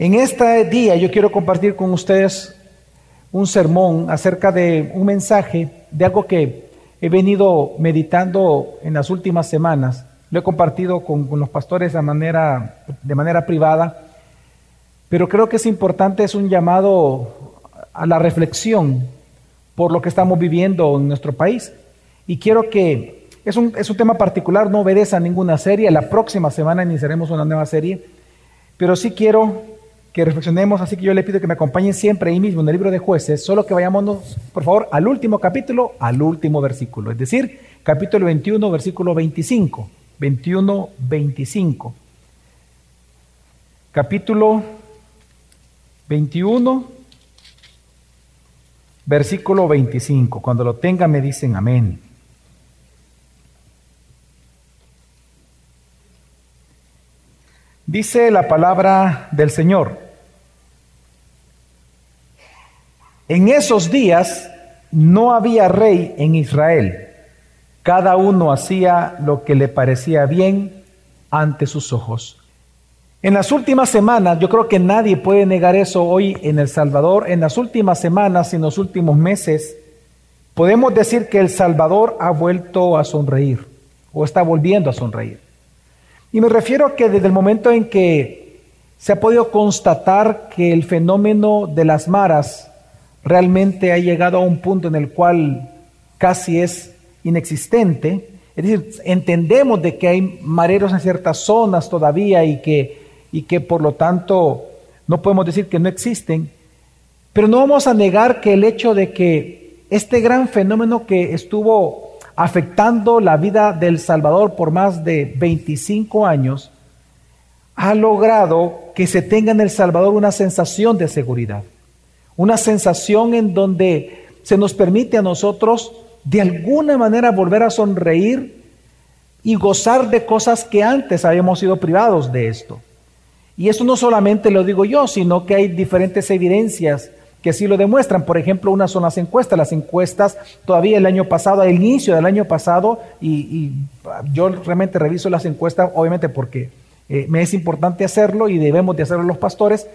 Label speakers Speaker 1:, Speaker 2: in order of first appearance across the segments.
Speaker 1: En este día yo quiero compartir con ustedes un sermón acerca de un mensaje de algo que he venido meditando en las últimas semanas. Lo he compartido con, los pastores de manera, de manera privada, pero creo que es importante, es un llamado a la reflexión por lo que estamos viviendo en nuestro país. Y quiero que, es un, es un tema particular, no obedece a ninguna serie, la próxima semana iniciaremos una nueva serie, pero sí quiero que reflexionemos, así que yo le pido que me acompañen siempre ahí mismo en el libro de jueces, solo que vayámonos, por favor, al último capítulo, al último versículo, es decir, capítulo 21, versículo 25, 21, 25. Capítulo 21, versículo 25. Cuando lo tengan me dicen amén. Dice la palabra del Señor. En esos días no había rey en Israel. Cada uno hacía lo que le parecía bien ante sus ojos. En las últimas semanas, yo creo que nadie puede negar eso hoy en El Salvador, en las últimas semanas y en los últimos meses, podemos decir que El Salvador ha vuelto a sonreír o está volviendo a sonreír. Y me refiero a que desde el momento en que se ha podido constatar que el fenómeno de las maras realmente ha llegado a un punto en el cual casi es inexistente. Es decir, entendemos de que hay mareros en ciertas zonas todavía y que, y que por lo tanto no podemos decir que no existen, pero no vamos a negar que el hecho de que este gran fenómeno que estuvo afectando la vida del Salvador por más de 25 años, ha logrado que se tenga en El Salvador una sensación de seguridad una sensación en donde se nos permite a nosotros de alguna manera volver a sonreír y gozar de cosas que antes habíamos sido privados de esto. Y eso no solamente lo digo yo, sino que hay diferentes evidencias que así lo demuestran. Por ejemplo, unas son las encuestas. Las encuestas todavía el año pasado, al inicio del año pasado, y, yo realmente reviso las encuestas, obviamente porque eh, me es importante hacerlo y debemos de hacerlo los pastores,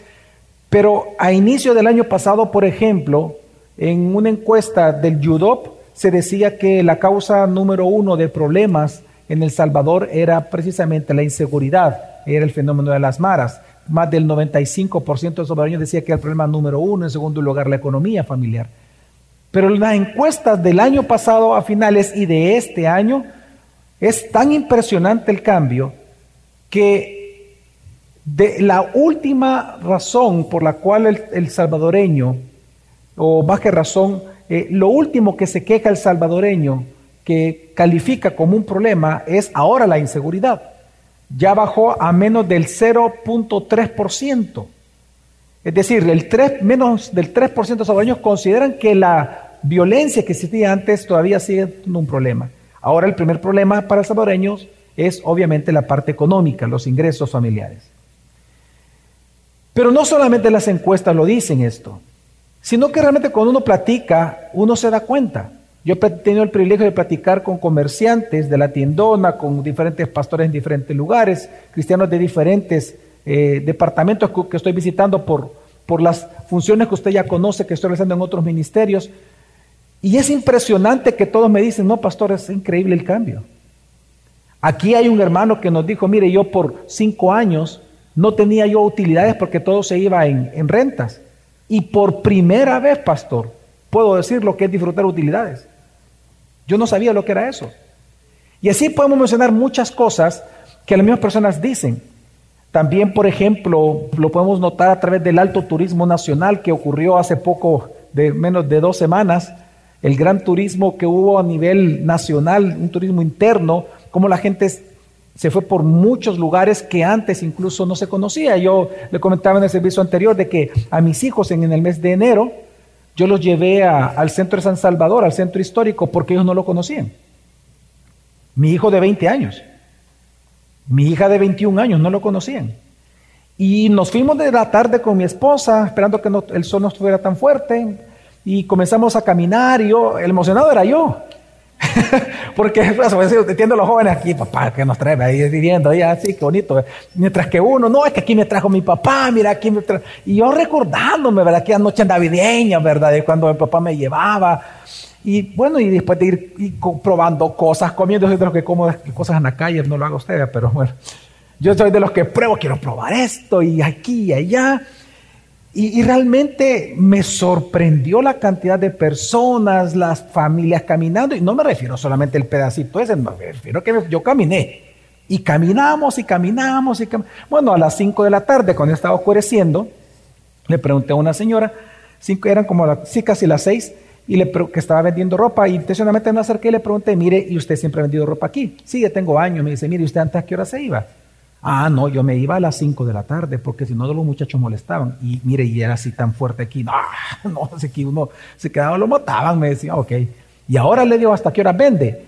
Speaker 1: pero a inicio del año pasado, por ejemplo, en una encuesta del UDOP se decía que la causa número uno de problemas en El Salvador era precisamente la inseguridad, era el fenómeno de las maras. Más del 95% de los decía que era el problema número uno, en segundo lugar la economía familiar. Pero las encuestas del año pasado a finales y de este año es tan impresionante el cambio que de la última razón por la cual el, salvadoreño, o más que razón, eh, lo último que se queja el salvadoreño, que califica como un problema, es ahora la inseguridad. Ya bajó a menos del 0.3%. Es decir, el 3, menos del 3% de los salvadoreños consideran que la violencia que existía antes todavía sigue siendo un problema. Ahora el primer problema para los salvadoreños es obviamente la parte económica, los ingresos familiares. Pero no solamente las encuestas lo dicen esto, sino que realmente cuando uno platica, uno se da cuenta. Yo he tenido el privilegio de platicar con comerciantes de la tiendona, con diferentes pastores en diferentes lugares, cristianos de diferentes eh, departamentos que estoy visitando por, por las funciones que usted ya conoce, que estoy realizando en otros ministerios. Y es impresionante que todos me dicen, no, pastor, es increíble el cambio. Aquí hay un hermano que nos dijo, mire, yo por cinco años no tenía yo utilidades porque todo se iba en, rentas. Y por primera vez, pastor, puedo decir lo que es disfrutar utilidades. Yo no sabía lo que era eso. Y así podemos mencionar muchas cosas que las mismas personas dicen. También, por ejemplo, lo podemos notar a través del alto turismo nacional que ocurrió hace poco, de menos de dos semanas, el gran turismo que hubo a nivel nacional, un turismo interno, como la gente se fue por muchos lugares que antes incluso no se conocía. Yo le comentaba en el servicio anterior de que a mis hijos en, el mes de enero yo los llevé al centro de San Salvador, al centro histórico, porque ellos no lo conocían. Mi hijo de 20 años, mi hija de 21 años no lo conocían. Y nos fuimos de la tarde con mi esposa, esperando que el sol no estuviera tan fuerte, y comenzamos a caminar y yo, el emocionado era yo. Porque pues, pues, entiendo los jóvenes aquí, papá, que nos trae ahí viviendo, ahí así, qué bonito. Mientras que uno, no, es que aquí me trajo mi papá, mira, aquí me trajo. Y yo recordándome, ¿verdad? Aquella noche navideña, ¿verdad? De cuando mi papá me llevaba. Y bueno, y después de ir probando cosas, comiendo, soy de los que como cosas en la calle, no lo hago usted, pero bueno. Yo soy de los que pruebo, quiero probar esto y aquí y allá. Y, realmente me sorprendió la cantidad de personas, las familias caminando. Y no me refiero solamente al pedacito ese, me refiero que yo caminé. Y caminamos y caminamos y Bueno, a las 5 de la tarde, cuando estaba oscureciendo, le pregunté a una señora, cinco, eran como las, casi las 6, y le, que estaba vendiendo ropa. Y intencionalmente me acerqué y le pregunté, mire, ¿y usted siempre ha vendido ropa aquí? Sí, ya tengo años. Me dice, mire, ¿y usted antes a qué hora se iba? Ah, no, yo me iba a las 5 de la tarde porque si no los muchachos molestaban. Y mire, y era así tan fuerte aquí. No, no, que uno se quedaba, lo mataban, me decía, ok. Y ahora le digo, ¿hasta qué hora vende?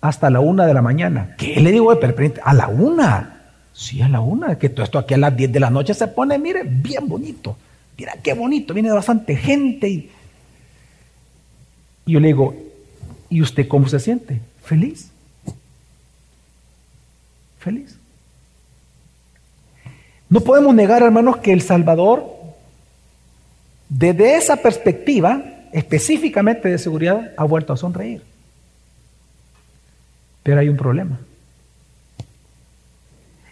Speaker 1: Hasta la una de la mañana. ¿Qué le digo? A la una. Sí, a la una. Que todo esto aquí a las 10 de la noche se pone, mire, bien bonito. Mira qué bonito, viene bastante gente. Y yo le digo, ¿y usted cómo se siente? Feliz. Feliz. No podemos negar, hermanos, que El Salvador, desde esa perspectiva, específicamente de seguridad, ha vuelto a sonreír. Pero hay un problema.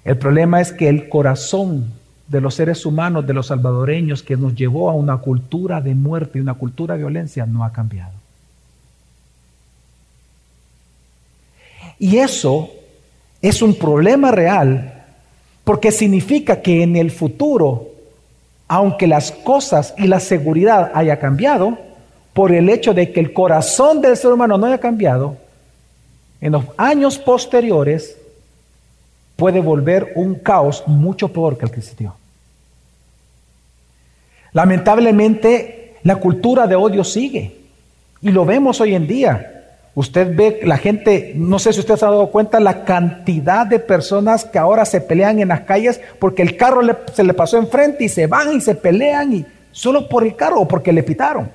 Speaker 1: El problema es que el corazón de los seres humanos, de los salvadoreños, que nos llevó a una cultura de muerte y una cultura de violencia, no ha cambiado. Y eso es un problema real porque significa que en el futuro, aunque las cosas y la seguridad haya cambiado, por el hecho de que el corazón del ser humano no haya cambiado, en los años posteriores puede volver un caos mucho peor que el que existió. Lamentablemente, la cultura de odio sigue y lo vemos hoy en día. Usted ve la gente, no sé si usted se ha dado cuenta la cantidad de personas que ahora se pelean en las calles porque el carro se le pasó enfrente y se van y se pelean y solo por el carro o porque le pitaron.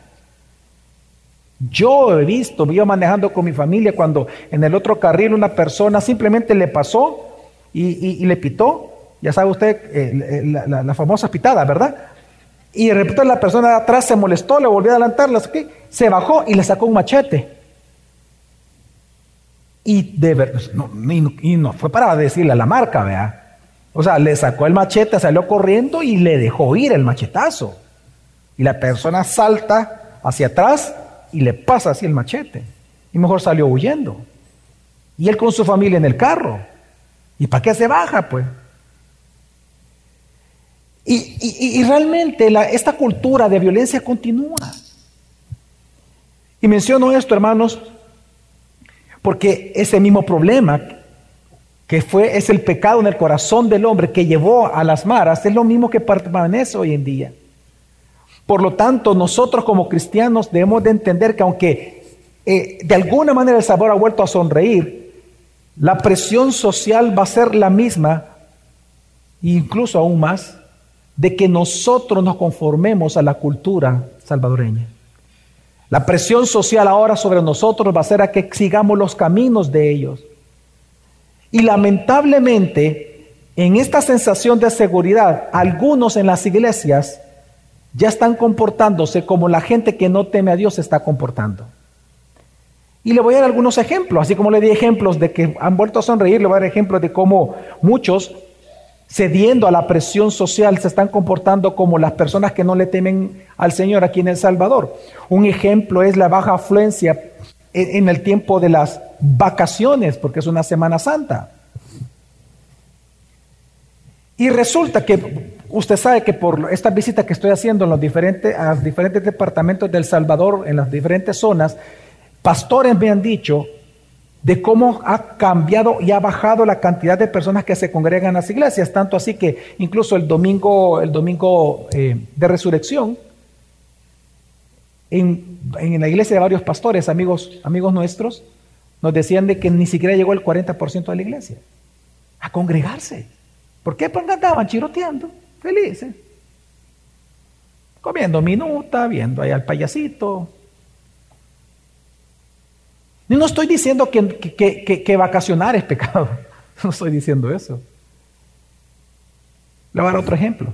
Speaker 1: Yo he visto, iba manejando con mi familia cuando en el otro carril una persona simplemente le pasó y, le pitó, ya sabe usted, eh, la, famosa pitada, ¿verdad? Y de repente la persona de atrás se molestó, le volvió a adelantar, se bajó y le sacó un machete. Y, de pues, no, y, fue para decirle a la marca, vea. O sea, le sacó el machete, salió corriendo y le dejó ir el machetazo. Y la persona salta hacia atrás y le pasa así el machete. Y mejor salió huyendo. Y él con su familia en el carro. ¿Y para qué se baja, pues? Y, realmente esta cultura de violencia continúa. Y menciono esto, hermanos, porque ese mismo problema que fue, es el pecado en el corazón del hombre que llevó a las maras, es lo mismo que permanece hoy en día. Por lo tanto, nosotros como cristianos debemos de entender que aunque eh, de alguna manera el sabor ha vuelto a sonreír, la presión social va a ser la misma, incluso aún más, de que nosotros nos conformemos a la cultura salvadoreña. La presión social ahora sobre nosotros va a ser a que sigamos los caminos de ellos. Y lamentablemente, en esta sensación de seguridad, algunos en las iglesias ya están comportándose como la gente que no teme a Dios se está comportando. Y le voy a dar algunos ejemplos, así como le di ejemplos de que han vuelto a sonreír, le voy a dar ejemplos de cómo muchos cediendo a la presión social, se están comportando como las personas que no le temen al Señor aquí en El Salvador. Un ejemplo es la baja afluencia en el tiempo de las vacaciones, porque es una Semana Santa. Y resulta que usted sabe que por esta visita que estoy haciendo en los diferentes, a los diferentes departamentos del Salvador, en las diferentes zonas, pastores me han dicho de cómo ha cambiado y ha bajado la cantidad de personas que se congregan en las iglesias, tanto así que incluso el domingo, el domingo eh, de resurrección, en, en, la iglesia de varios pastores, amigos, amigos nuestros, nos decían de que ni siquiera llegó el 40% de la iglesia a congregarse. ¿Por qué? Porque andaban chiroteando, felices, comiendo minuta, viendo ahí al payasito, no estoy diciendo que, que, vacacionar es pecado. No estoy diciendo eso. Le voy a dar otro ejemplo.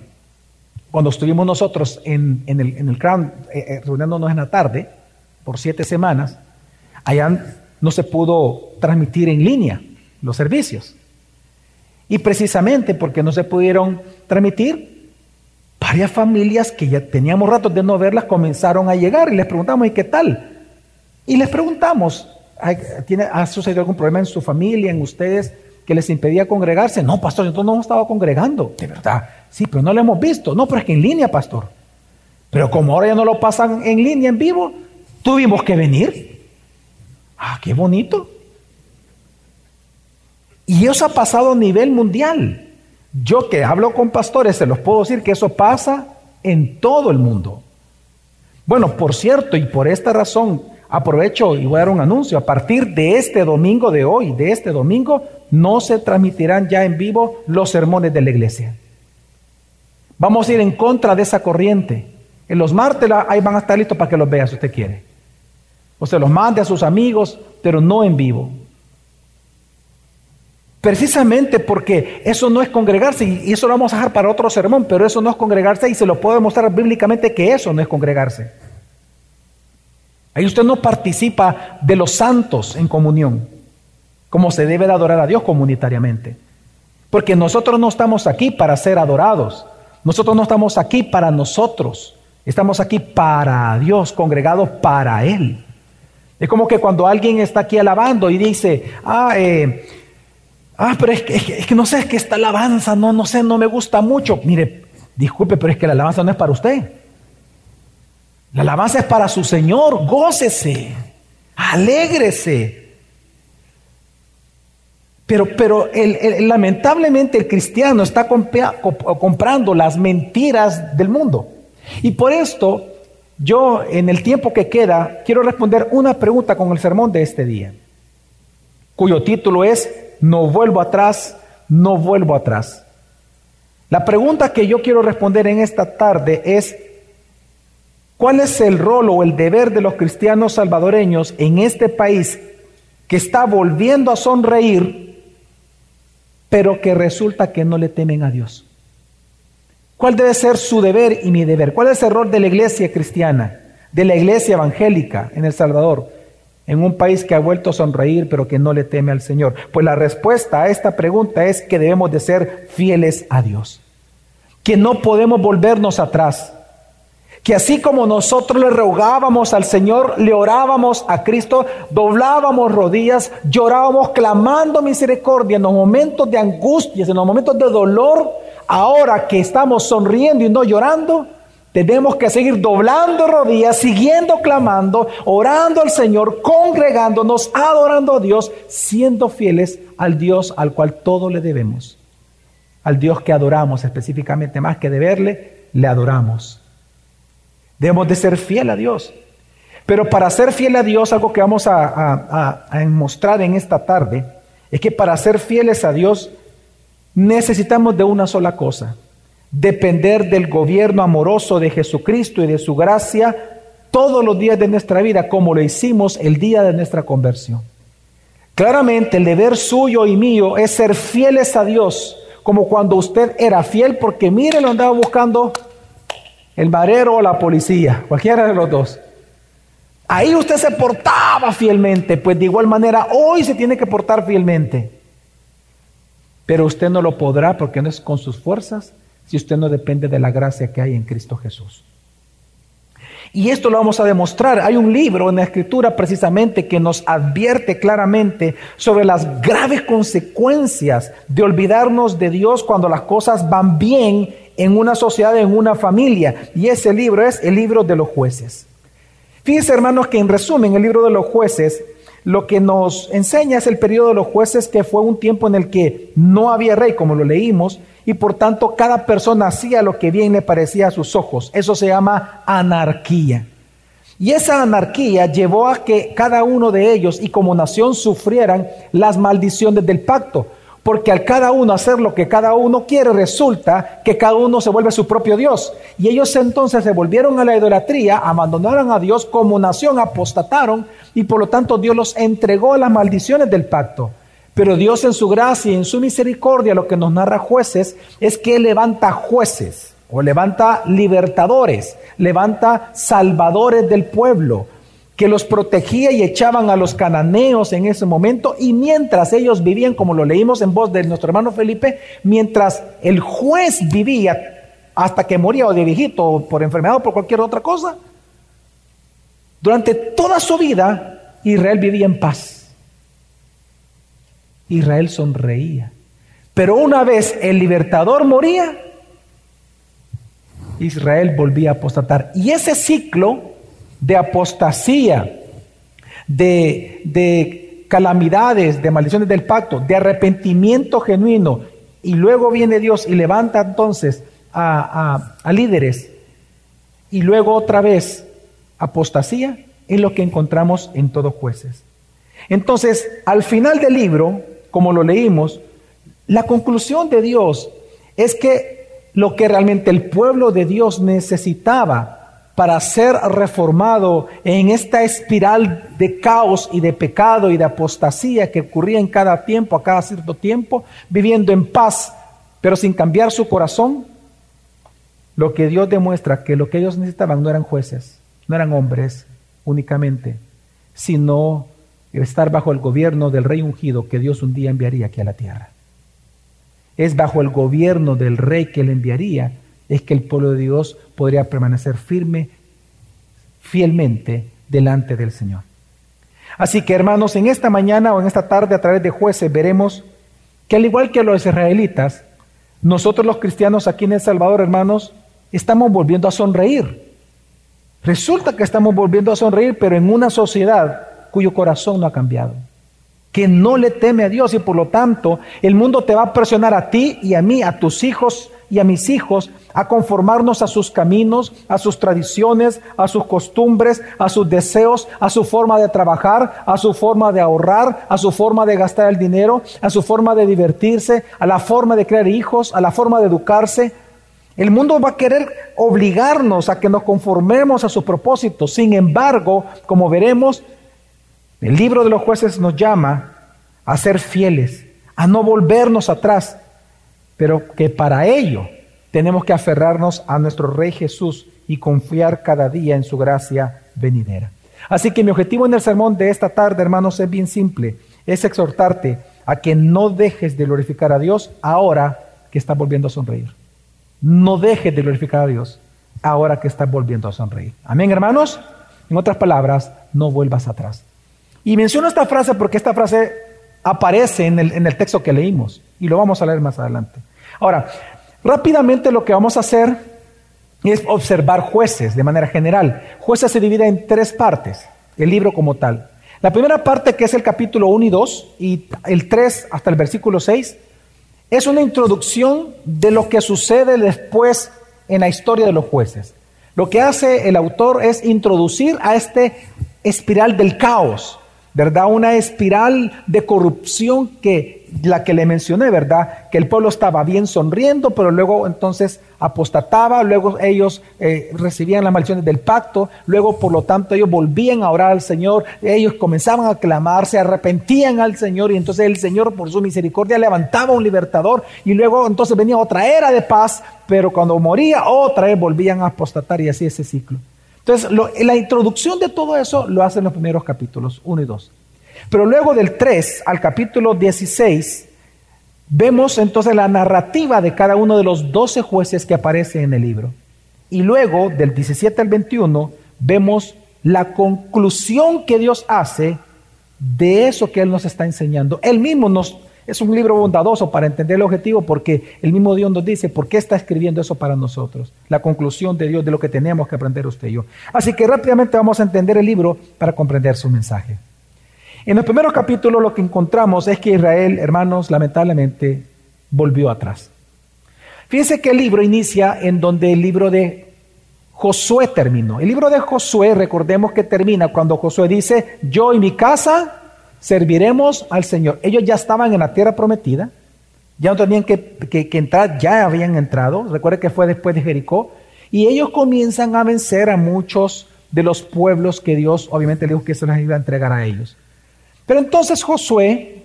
Speaker 1: Cuando estuvimos nosotros en, el, en el Crown, eh, eh, reuniéndonos en la tarde, por siete semanas, allá no se pudo transmitir en línea los servicios. Y precisamente porque no se pudieron transmitir, varias familias que ya teníamos ratos de no verlas comenzaron a llegar y les preguntamos, ¿y qué tal? Y les preguntamos, ¿ha sucedido algún problema en su familia, en ustedes, que les impedía congregarse? No, pastor, nosotros no hemos estado congregando. De verdad, sí, pero no lo hemos visto. No, pero es que en línea, pastor. Pero como ahora ya no lo pasan en línea, en vivo, tuvimos que venir. Ah, qué bonito. Y eso ha pasado a nivel mundial. Yo que hablo con pastores, se los puedo decir que eso pasa en todo el mundo. Bueno, por cierto, y por esta razón, aprovecho y voy a dar un anuncio. A partir de este domingo de hoy, de este domingo, no se transmitirán ya en vivo los sermones de la iglesia. Vamos a ir en contra de esa corriente. En los martes ahí van a estar listos para que los vea si usted quiere. O se los mande a sus amigos, pero no en vivo. Precisamente porque eso no es congregarse, y eso lo vamos a dejar para otro sermón, pero eso no es congregarse y se lo puedo demostrar bíblicamente que eso no es congregarse. Ahí usted no participa de los santos en comunión, como se debe de adorar a Dios comunitariamente. Porque nosotros no estamos aquí para ser adorados, nosotros no estamos aquí para nosotros, estamos aquí para Dios, congregados para Él. Es como que cuando alguien está aquí alabando y dice, ah, eh, Ah, pero es que, es que, no sé, es que esta alabanza, no, no sé, no me gusta mucho. Mire, disculpe, pero es que la alabanza no es para usted. La alabanza es para su Señor. Gócese, alégrese. Pero, pero lamentablemente el cristiano está comprando las mentiras del mundo. Y por esto, yo en el tiempo que queda, quiero responder una pregunta con el sermón de este día, cuyo título es no vuelvo atrás, no vuelvo atrás. La pregunta que yo quiero responder en esta tarde es, ¿cuál es el rol o el deber de los cristianos salvadoreños en este país que está volviendo a sonreír, pero que resulta que no le temen a Dios? ¿Cuál debe ser su deber y mi deber? ¿Cuál es el rol de la iglesia cristiana, de la iglesia evangélica en El Salvador? en un país que ha vuelto a sonreír pero que no le teme al Señor? Pues la respuesta a esta pregunta es que debemos de ser fieles a Dios, que no podemos volvernos atrás, que así como nosotros le rogábamos al Señor, le orábamos a Cristo, doblábamos rodillas, llorábamos clamando misericordia en los momentos de angustias, en los momentos de dolor, ahora que estamos sonriendo y no llorando, tenemos que seguir doblando rodillas, siguiendo clamando, orando al Señor, congregándonos, adorando a Dios, siendo fieles al Dios al cual todo le debemos. Al Dios que adoramos específicamente, más que deberle, le adoramos. Debemos de ser fiel a Dios. Pero para ser fiel a Dios, algo que vamos a, a mostrar en esta tarde, es que para ser fieles a Dios necesitamos de una sola cosa, depender del gobierno amoroso de Jesucristo y de su gracia todos los días de nuestra vida, como lo hicimos el día de nuestra conversión. Claramente el deber suyo y mío es ser fieles a Dios, como cuando usted era fiel, porque mire, lo andaba buscando el marero o la policía, cualquiera de los dos. Ahí usted se portaba fielmente, pues de igual manera hoy se tiene que portar fielmente. Pero usted no lo podrá porque no es con sus fuerzas, si usted no depende de la gracia que hay en Cristo Jesús. Y esto lo vamos a demostrar. Hay un libro en la escritura precisamente que nos advierte claramente sobre las graves consecuencias de olvidarnos de Dios cuando las cosas van bien en una sociedad, en una familia. Y ese libro es el libro de los jueces. Fíjense hermanos que en resumen el libro de los jueces lo que nos enseña es el periodo de los jueces que fue un tiempo en el que no había rey como lo leímos y por tanto cada persona hacía lo que bien le parecía a sus ojos. Eso se llama anarquía. Y esa anarquía llevó a que cada uno de ellos y como nación sufrieran las maldiciones del pacto. Porque al cada uno hacer lo que cada uno quiere, resulta que cada uno se vuelve su propio Dios. Y ellos entonces se volvieron a la idolatría, abandonaron a Dios como nación, apostataron y por lo tanto Dios los entregó a las maldiciones del pacto. Pero Dios en su gracia y en su misericordia, lo que nos narra jueces, es que levanta jueces o levanta libertadores, levanta salvadores del pueblo, que los protegía y echaban a los cananeos en ese momento, y mientras ellos vivían, como lo leímos en voz de nuestro hermano Felipe, mientras el juez vivía hasta que moría o de viejito o por enfermedad o por cualquier otra cosa, durante toda su vida Israel vivía en paz. Israel sonreía. Pero una vez el libertador moría, Israel volvía a apostatar. Y ese ciclo de apostasía, de, de calamidades, de maldiciones del pacto, de arrepentimiento genuino, y luego viene Dios y levanta entonces a, a, líderes, y luego otra vez apostasía, es lo que encontramos en todos jueces. Entonces, al final del libro, como lo leímos, la conclusión de Dios es que lo que realmente el pueblo de Dios necesitaba para ser reformado en esta espiral de caos y de pecado y de apostasía que ocurría en cada tiempo, a cada cierto tiempo, viviendo en paz, pero sin cambiar su corazón, lo que Dios demuestra que lo que ellos necesitaban no eran jueces, no eran hombres únicamente, sino estar bajo el gobierno del rey ungido que Dios un día enviaría aquí a la tierra. Es bajo el gobierno del rey que él enviaría es que el pueblo de Dios podría permanecer firme, fielmente delante del Señor. Así que hermanos, en esta mañana o en esta tarde a través de jueces veremos que al igual que los israelitas, nosotros los cristianos aquí en El Salvador, hermanos, estamos volviendo a sonreír. Resulta que estamos volviendo a sonreír, pero en una sociedad cuyo corazón no ha cambiado, que no le teme a Dios y por lo tanto el mundo te va a presionar a ti y a mí, a tus hijos y a mis hijos, a conformarnos a sus caminos, a sus tradiciones, a sus costumbres, a sus deseos, a su forma de trabajar, a su forma de ahorrar, a su forma de gastar el dinero, a su forma de divertirse, a la forma de crear hijos, a la forma de educarse. El mundo va a querer obligarnos a que nos conformemos a sus propósitos. Sin embargo, como veremos, el libro de los jueces nos llama a ser fieles, a no volvernos atrás, pero que para ello tenemos que aferrarnos a nuestro Rey Jesús y confiar cada día en su gracia venidera. Así que mi objetivo en el sermón de esta tarde, hermanos, es bien simple. Es exhortarte a que no dejes de glorificar a Dios ahora que estás volviendo a sonreír. No dejes de glorificar a Dios ahora que estás volviendo a sonreír. Amén, hermanos. En otras palabras, no vuelvas atrás. Y menciono esta frase porque esta frase aparece en el, en el texto que leímos y lo vamos a leer más adelante. Ahora, Rápidamente lo que vamos a hacer es observar jueces de manera general. Jueces se divide en tres partes, el libro como tal. La primera parte, que es el capítulo 1 y 2, y el 3 hasta el versículo 6, es una introducción de lo que sucede después en la historia de los jueces. Lo que hace el autor es introducir a este espiral del caos, ¿verdad? Una espiral de corrupción que la que le mencioné, ¿verdad? Que el pueblo estaba bien sonriendo, pero luego entonces apostataba, luego ellos eh, recibían las maldiciones del pacto, luego por lo tanto ellos volvían a orar al Señor, ellos comenzaban a clamar, se arrepentían al Señor y entonces el Señor por su misericordia levantaba un libertador y luego entonces venía otra era de paz, pero cuando moría otra vez volvían a apostatar y así ese ciclo. Entonces, la introducción de todo eso lo hacen los primeros capítulos 1 y 2. Pero luego del 3 al capítulo 16, vemos entonces la narrativa de cada uno de los 12 jueces que aparecen en el libro. Y luego del 17 al 21, vemos la conclusión que Dios hace de eso que Él nos está enseñando. Él mismo nos es un libro bondadoso para entender el objetivo porque el mismo Dios nos dice por qué está escribiendo eso para nosotros. La conclusión de Dios de lo que tenemos que aprender usted y yo. Así que rápidamente vamos a entender el libro para comprender su mensaje. En el primer capítulo lo que encontramos es que Israel, hermanos, lamentablemente volvió atrás. Fíjense que el libro inicia en donde el libro de Josué terminó. El libro de Josué, recordemos que termina cuando Josué dice, yo y mi casa serviremos al Señor. Ellos ya estaban en la tierra prometida, Ya no tenían que, entrar, ya habían entrado. Recuerde que fue después de Jericó. Y ellos comienzan a vencer a muchos de los pueblos que Dios obviamente dijo que se les iba a entregar a ellos. Pero entonces Josué,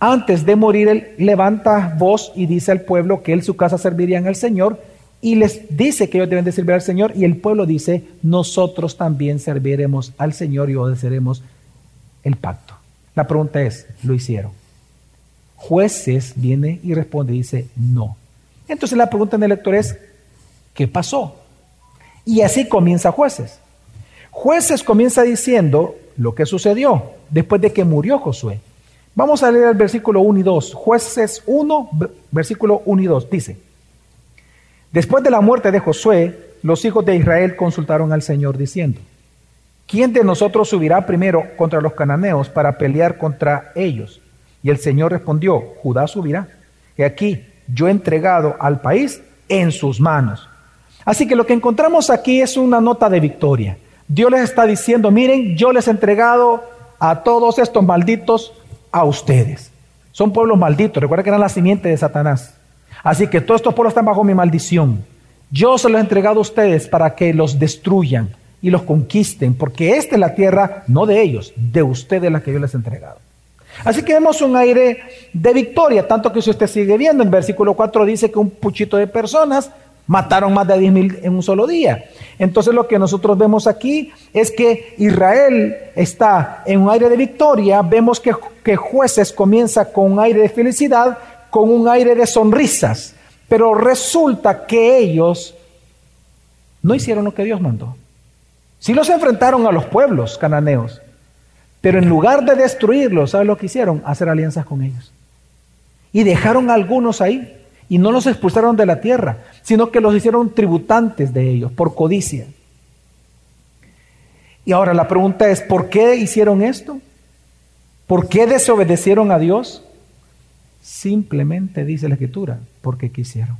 Speaker 1: antes de morir, él levanta voz y dice al pueblo que él su casa servirían al Señor y les dice que ellos deben de servir al Señor y el pueblo dice, nosotros también serviremos al Señor y obedeceremos el pacto. La pregunta es, ¿lo hicieron? Jueces viene y responde dice, no. Entonces la pregunta en el lector es, ¿qué pasó? Y así comienza jueces. Jueces comienza diciendo lo que sucedió después de que murió Josué. Vamos a leer el versículo 1 y 2. Jueces 1, versículo 1 y 2. Dice, después de la muerte de Josué, los hijos de Israel consultaron al Señor diciendo, ¿quién de nosotros subirá primero contra los cananeos para pelear contra ellos? Y el Señor respondió, Judá subirá. Y aquí yo he entregado al país en sus manos. Así que lo que encontramos aquí es una nota de victoria. Dios les está diciendo, miren, yo les he entregado a todos estos malditos a ustedes. Son pueblos malditos, recuerda que eran la simiente de Satanás. Así que todos estos pueblos están bajo mi maldición. Yo se los he entregado a ustedes para que los destruyan y los conquisten, porque esta es la tierra no de ellos, de ustedes la que yo les he entregado. Así que vemos un aire de victoria, tanto que si usted sigue viendo, en versículo 4 dice que un puchito de personas Mataron más de 10 mil en un solo día. Entonces lo que nosotros vemos aquí es que Israel está en un aire de victoria. Vemos que, que jueces comienza con un aire de felicidad, con un aire de sonrisas. Pero resulta que ellos no hicieron lo que Dios mandó. Sí los enfrentaron a los pueblos cananeos. Pero en lugar de destruirlos, ¿sabes lo que hicieron? Hacer alianzas con ellos. Y dejaron a algunos ahí y no los expulsaron de la tierra, sino que los hicieron tributantes de ellos por codicia. Y ahora la pregunta es, ¿por qué hicieron esto? ¿Por qué desobedecieron a Dios? Simplemente dice la escritura, porque quisieron.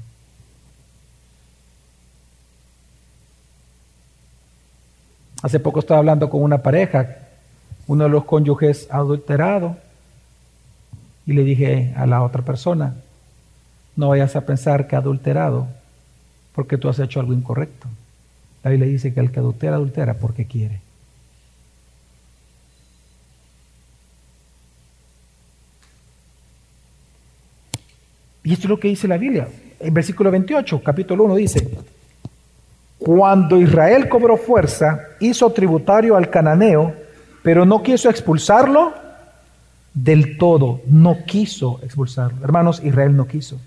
Speaker 1: Hace poco estaba hablando con una pareja, uno de los cónyuges adulterado, y le dije a la otra persona, no vayas a pensar que adulterado porque tú has hecho algo incorrecto. La Biblia dice que el que adultera, adultera porque quiere. Y esto es lo que dice la Biblia. En versículo 28, capítulo 1 dice, cuando Israel cobró fuerza, hizo tributario al cananeo, pero no quiso expulsarlo del todo, no quiso expulsarlo. Hermanos, Israel no quiso.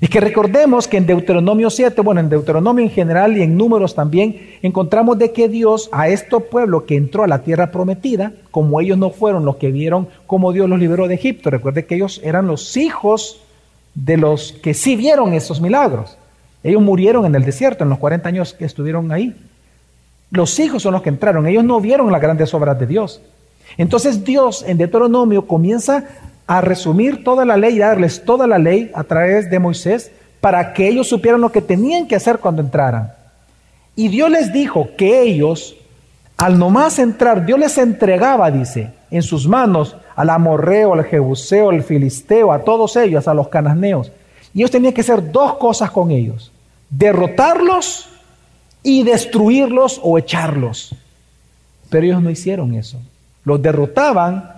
Speaker 1: Y que recordemos que en Deuteronomio 7, bueno, en Deuteronomio en general y en números también, encontramos de que Dios a este pueblo que entró a la tierra prometida, como ellos no fueron los que vieron cómo Dios los liberó de Egipto, recuerde que ellos eran los hijos de los que sí vieron esos milagros. Ellos murieron en el desierto en los 40 años que estuvieron ahí. Los hijos son los que entraron, ellos no vieron las grandes obras de Dios. Entonces Dios en Deuteronomio comienza a resumir toda la ley y darles toda la ley a través de Moisés para que ellos supieran lo que tenían que hacer cuando entraran. Y Dios les dijo que ellos, al nomás entrar, Dios les entregaba, dice, en sus manos al amorreo, al jebuseo, al filisteo, a todos ellos, a los cananeos. Y ellos tenían que hacer dos cosas con ellos, derrotarlos y destruirlos o echarlos. Pero ellos no hicieron eso. Los derrotaban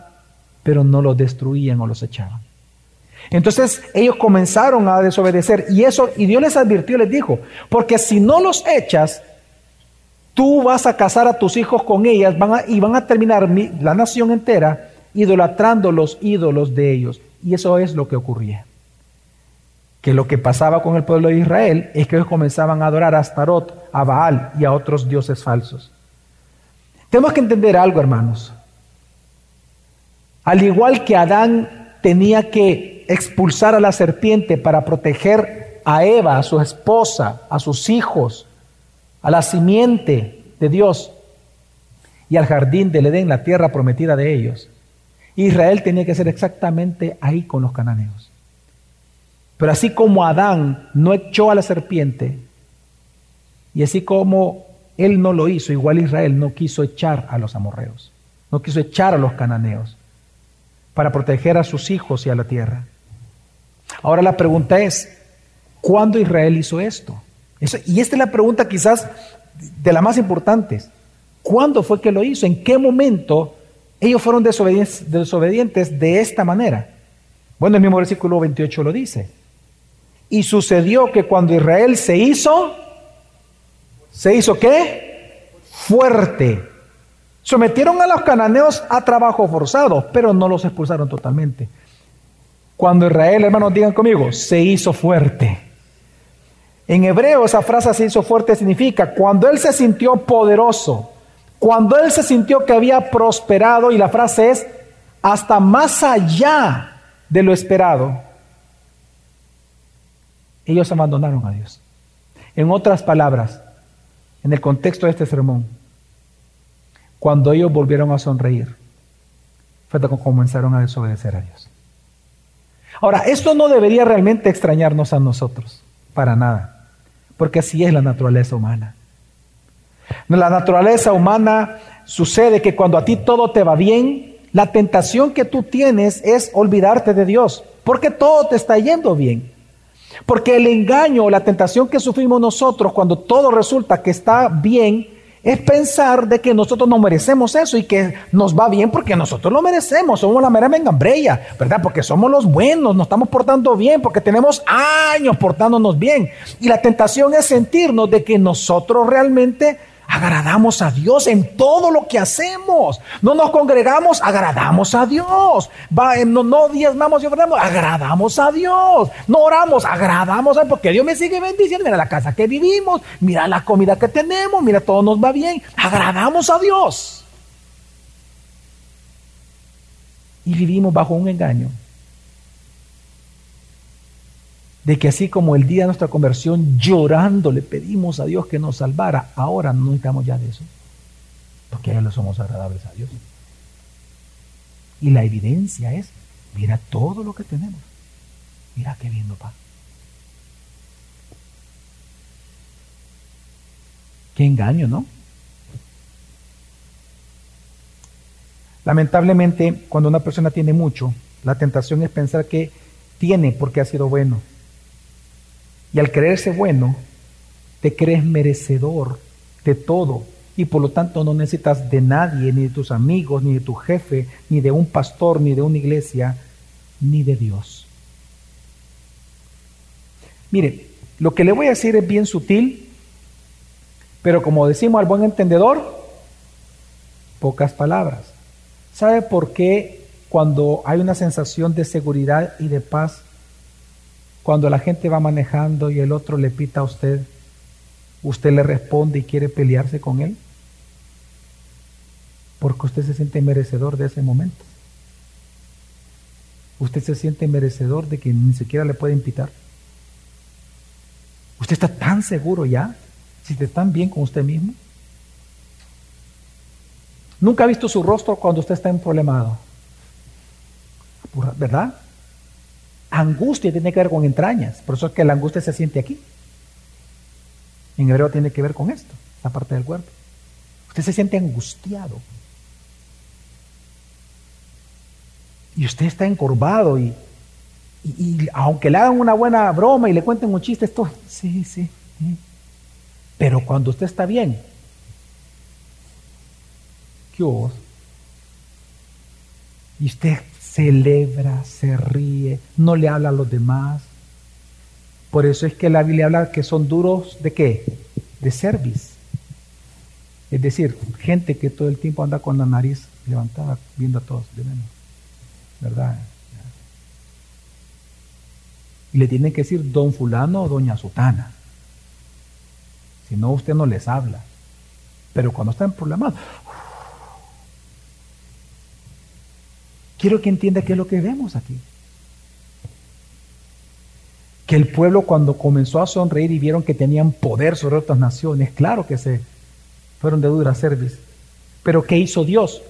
Speaker 1: pero no los destruían o los echaban. Entonces ellos comenzaron a desobedecer y eso y Dios les advirtió, les dijo, porque si no los echas, tú vas a casar a tus hijos con ellas y van a terminar la nación entera idolatrando los ídolos de ellos. Y eso es lo que ocurría. Que lo que pasaba con el pueblo de Israel es que ellos comenzaban a adorar a Astarot, a Baal y a otros dioses falsos. Tenemos que entender algo, hermanos. Al igual que Adán tenía que expulsar a la serpiente para proteger a Eva, a su esposa, a sus hijos, a la simiente de Dios y al jardín del Edén, la tierra prometida de ellos. Israel tenía que ser exactamente ahí con los cananeos. Pero así como Adán no echó a la serpiente, y así como él no lo hizo, igual Israel no quiso echar a los amorreos, no quiso echar a los cananeos para proteger a sus hijos y a la tierra. Ahora la pregunta es, ¿cuándo Israel hizo esto? y esta es la pregunta quizás de las más importantes. ¿Cuándo fue que lo hizo? ¿En qué momento ellos fueron desobedientes, desobedientes de esta manera? Bueno, el mismo versículo 28 lo dice. Y sucedió que cuando Israel se hizo, ¿se hizo qué? Fuerte. Sometieron a los cananeos a trabajo forzado, pero no los expulsaron totalmente. Cuando Israel, hermanos, digan conmigo, se hizo fuerte. En hebreo esa frase se hizo fuerte significa cuando él se sintió poderoso, cuando él se sintió que había prosperado y la frase es hasta más allá de lo esperado, ellos abandonaron a Dios. En otras palabras, en el contexto de este sermón, cuando ellos volvieron a sonreír, fue cuando comenzaron a desobedecer a Dios. Ahora, esto no debería realmente extrañarnos a nosotros, para nada, porque así es la naturaleza humana. La naturaleza humana sucede que cuando a ti todo te va bien, la tentación que tú tienes es olvidarte de Dios, porque todo te está yendo bien. Porque el engaño o la tentación que sufrimos nosotros cuando todo resulta que está bien es pensar de que nosotros no merecemos eso y que nos va bien porque nosotros lo merecemos, somos la mera mengambrella, ¿verdad? Porque somos los buenos, nos estamos portando bien, porque tenemos años portándonos bien. Y la tentación es sentirnos de que nosotros realmente agradamos a Dios en todo lo que hacemos. No nos congregamos, agradamos a Dios. Va, no, no diezmamos y ofrendamos, agradamos a Dios. No oramos, agradamos a Dios, porque Dios me sigue bendiciendo. Mira la casa que vivimos, mira la comida que tenemos, mira todo nos va bien. Agradamos a Dios. Y vivimos bajo un engaño de que así como el día de nuestra conversión llorando le pedimos a Dios que nos salvara, ahora no necesitamos ya de eso, porque ya le somos agradables a Dios. Y la evidencia es, mira todo lo que tenemos, mira qué bien papá. Qué engaño, ¿no? Lamentablemente, cuando una persona tiene mucho, la tentación es pensar que tiene porque ha sido bueno y al creerse bueno, te crees merecedor de todo. Y por lo tanto no necesitas de nadie, ni de tus amigos, ni de tu jefe, ni de un pastor, ni de una iglesia, ni de Dios. Mire, lo que le voy a decir es bien sutil, pero como decimos al buen entendedor, pocas palabras. ¿Sabe por qué cuando hay una sensación de seguridad y de paz cuando la gente va manejando y el otro le pita a usted, usted le responde y quiere pelearse con él. Porque usted se siente merecedor de ese momento. Usted se siente merecedor de que ni siquiera le pueden pitar. Usted está tan seguro ya, si está tan bien con usted mismo. Nunca ha visto su rostro cuando usted está en. ¿Verdad? Angustia tiene que ver con entrañas, por eso es que la angustia se siente aquí. En hebreo tiene que ver con esto, la parte del cuerpo. Usted se siente angustiado. Y usted está encorvado y, aunque le hagan una buena broma y le cuenten un chiste, esto, sí, sí, sí. Pero cuando usted está bien, ¿qué Y usted celebra, se ríe, no le habla a los demás. Por eso es que la Biblia habla que son duros de qué? De service. Es decir, gente que todo el tiempo anda con la nariz levantada viendo a todos de menos. ¿Verdad? Y le tienen que decir don fulano o doña sutana. Si no, usted no les habla. Pero cuando están problemados, Quiero que entienda qué es lo que vemos aquí. Que el pueblo cuando comenzó a sonreír y vieron que tenían poder sobre otras naciones, claro que se fueron de dura service. Pero ¿qué hizo Dios?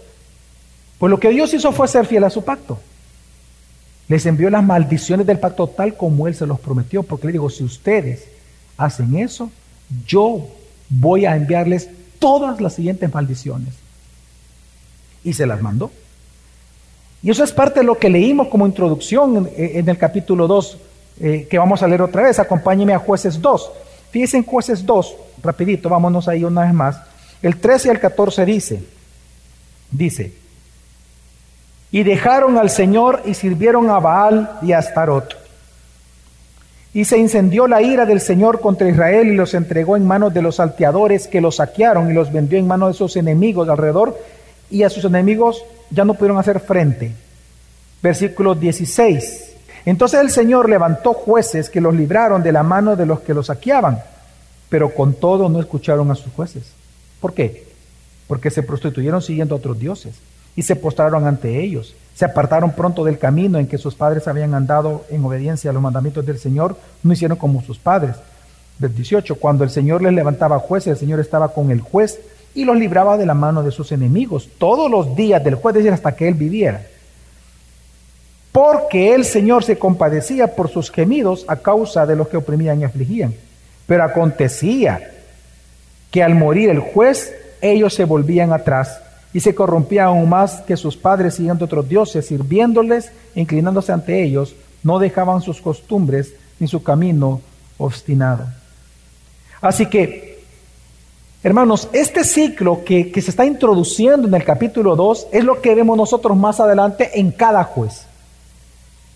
Speaker 1: Pues lo que Dios hizo fue ser fiel a su pacto. Les envió las maldiciones del pacto tal como Él se los prometió, porque le digo, si ustedes hacen eso, yo voy a enviarles todas las siguientes maldiciones. Y se las mandó. Y eso es parte de lo que leímos como introducción en, el capítulo 2 eh, que vamos a leer otra vez. Acompáñeme a jueces 2. Fíjense en jueces 2, rapidito, vámonos ahí una vez más. El 13 al 14 dice, dice, y dejaron al Señor y sirvieron a Baal y a Astarot. Y se incendió la ira del Señor contra Israel y los entregó en manos de los salteadores que los saquearon y los vendió en manos de sus enemigos alrededor y a sus enemigos ya no pudieron hacer frente. Versículo 16. Entonces el Señor levantó jueces que los libraron de la mano de los que los saqueaban, pero con todo no escucharon a sus jueces. ¿Por qué? Porque se prostituyeron siguiendo a otros dioses y se postraron ante ellos. Se apartaron pronto del camino en que sus padres habían andado en obediencia a los mandamientos del Señor, no hicieron como sus padres. Del 18, cuando el Señor les levantaba jueces, el Señor estaba con el juez y los libraba de la mano de sus enemigos todos los días del juez, decir, hasta que él viviera. Porque el Señor se compadecía por sus gemidos a causa de los que oprimían y afligían. Pero acontecía que al morir el juez, ellos se volvían atrás y se corrompían aún más que sus padres siguiendo otros dioses, sirviéndoles, inclinándose ante ellos, no dejaban sus costumbres ni su camino obstinado. Así que, hermanos, este ciclo que, se está introduciendo en el capítulo 2 es lo que vemos nosotros más adelante en cada juez.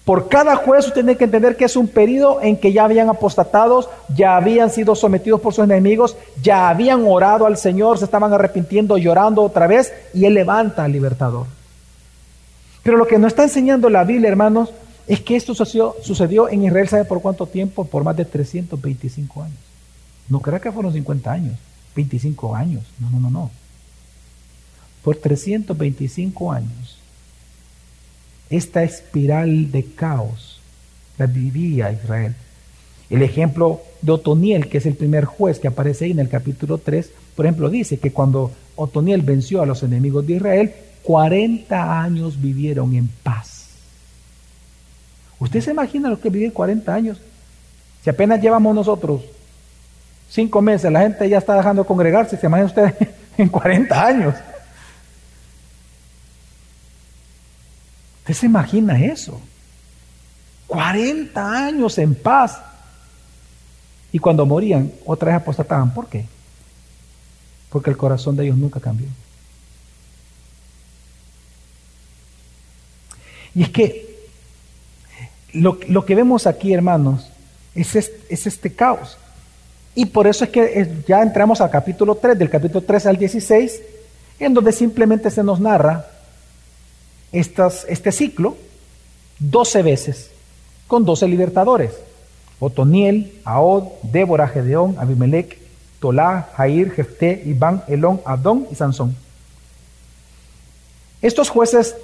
Speaker 1: Por cada juez usted tiene que entender que es un periodo en que ya habían apostatados, ya habían sido sometidos por sus enemigos, ya habían orado al Señor, se estaban arrepintiendo, llorando otra vez, y Él levanta al libertador. Pero lo que nos está enseñando la Biblia, hermanos, es que esto sucedió, sucedió en Israel, ¿sabe por cuánto tiempo? Por más de 325 años. No crea que fueron 50 años, 25 años. No, no, no, no. Por 325 años esta espiral de caos la vivía Israel. El ejemplo de Otoniel, que es el primer juez que aparece ahí en el capítulo 3, por ejemplo, dice que cuando Otoniel venció a los enemigos de Israel, 40 años vivieron en paz. ¿Usted se imagina lo que vivir 40 años? Si apenas llevamos nosotros cinco meses, la gente ya está dejando de congregarse, se imagina usted en 40 años. ¿Usted se imagina eso? 40 años en paz. Y cuando morían, otra vez apostataban. ¿Por qué? Porque el corazón de ellos nunca cambió. Y es que lo, que vemos aquí, hermanos, es este, es este, caos. Y por eso es que ya entramos al capítulo 3, del capítulo 3 al 16, en donde simplemente se nos narra este ciclo 12 veces con 12 libertadores. Otoniel, Aod, Débora, Gedeón, Abimelech, Tolá, Jair, Jefté, Iván, Elón, Adón y Sansón. Estos jueces,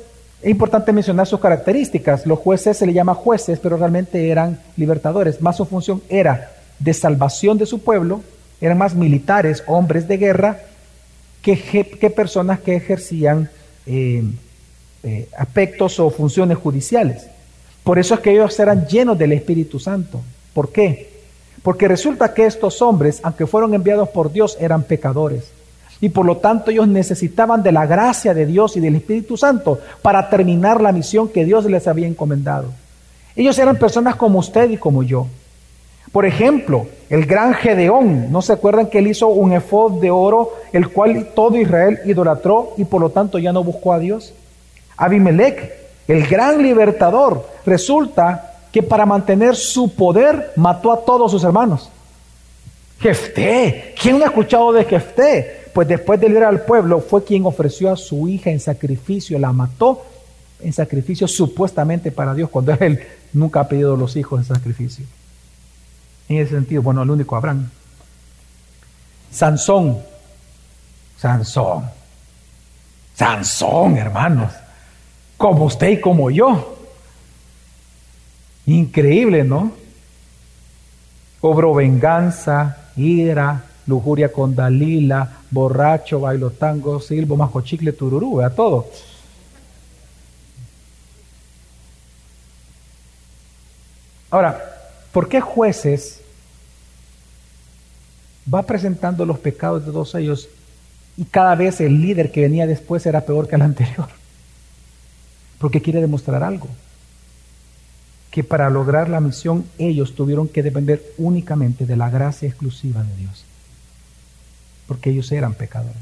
Speaker 1: es importante mencionar sus características. Los jueces se le llama jueces, pero realmente eran libertadores. Más su función era de salvación de su pueblo, eran más militares, hombres de guerra, que, personas que ejercían eh, eh, aspectos o funciones judiciales. Por eso es que ellos eran llenos del Espíritu Santo. ¿Por qué? Porque resulta que estos hombres, aunque fueron enviados por Dios, eran pecadores. Y por lo tanto ellos necesitaban de la gracia de Dios y del Espíritu Santo para terminar la misión que Dios les había encomendado. Ellos eran personas como usted y como yo. Por ejemplo, el gran Gedeón, ¿no se acuerdan que él hizo un efod de oro, el cual todo Israel idolatró y por lo tanto ya no buscó a Dios? Abimelech, el gran libertador, resulta que para mantener su poder mató a todos sus hermanos. Jefté, ¿quién no ha escuchado de Jefté? Pues después de liberar al pueblo fue quien ofreció a su hija en sacrificio, la mató en sacrificio supuestamente para Dios, cuando él nunca ha pedido los hijos en sacrificio. En ese sentido, bueno, el único Abraham. Sansón, Sansón, Sansón, hermanos como usted y como yo. Increíble, ¿no? Obró venganza, ira, lujuria con Dalila, borracho, bailotango, silbo, majo chicle, tururú, vea todo. Ahora, ¿por qué jueces va presentando los pecados de todos ellos y cada vez el líder que venía después era peor que el anterior? porque quiere demostrar algo. que para lograr la misión ellos tuvieron que depender únicamente de la gracia exclusiva de Dios, porque ellos eran pecadores.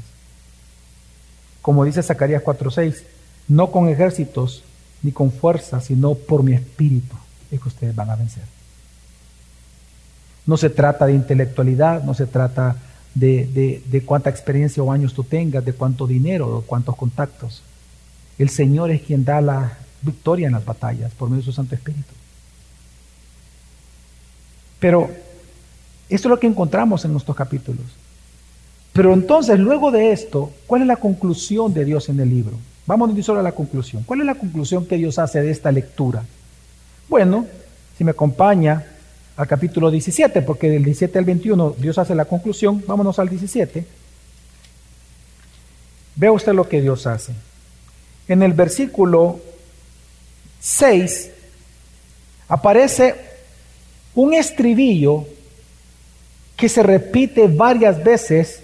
Speaker 1: Como dice Zacarías 4:6, no con ejércitos ni con fuerza, sino por mi espíritu es que ustedes van a vencer. No se trata de intelectualidad, no se trata de, de, cuánta experiencia o años tú tengas, de cuánto dinero o cuántos contactos. El Señor es quien da la victoria en las batallas por medio de su Santo Espíritu. Pero esto es lo que encontramos en nuestros capítulos. Pero entonces, luego de esto, ¿cuál es la conclusión de Dios en el libro? Vamos a solo a la conclusión. ¿Cuál es la conclusión que Dios hace de esta lectura? Bueno, si me acompaña al capítulo 17, porque del 17 al 21 Dios hace la conclusión, vámonos al 17. Vea usted lo que Dios hace. En el versículo 6 aparece un estribillo que se repite varias veces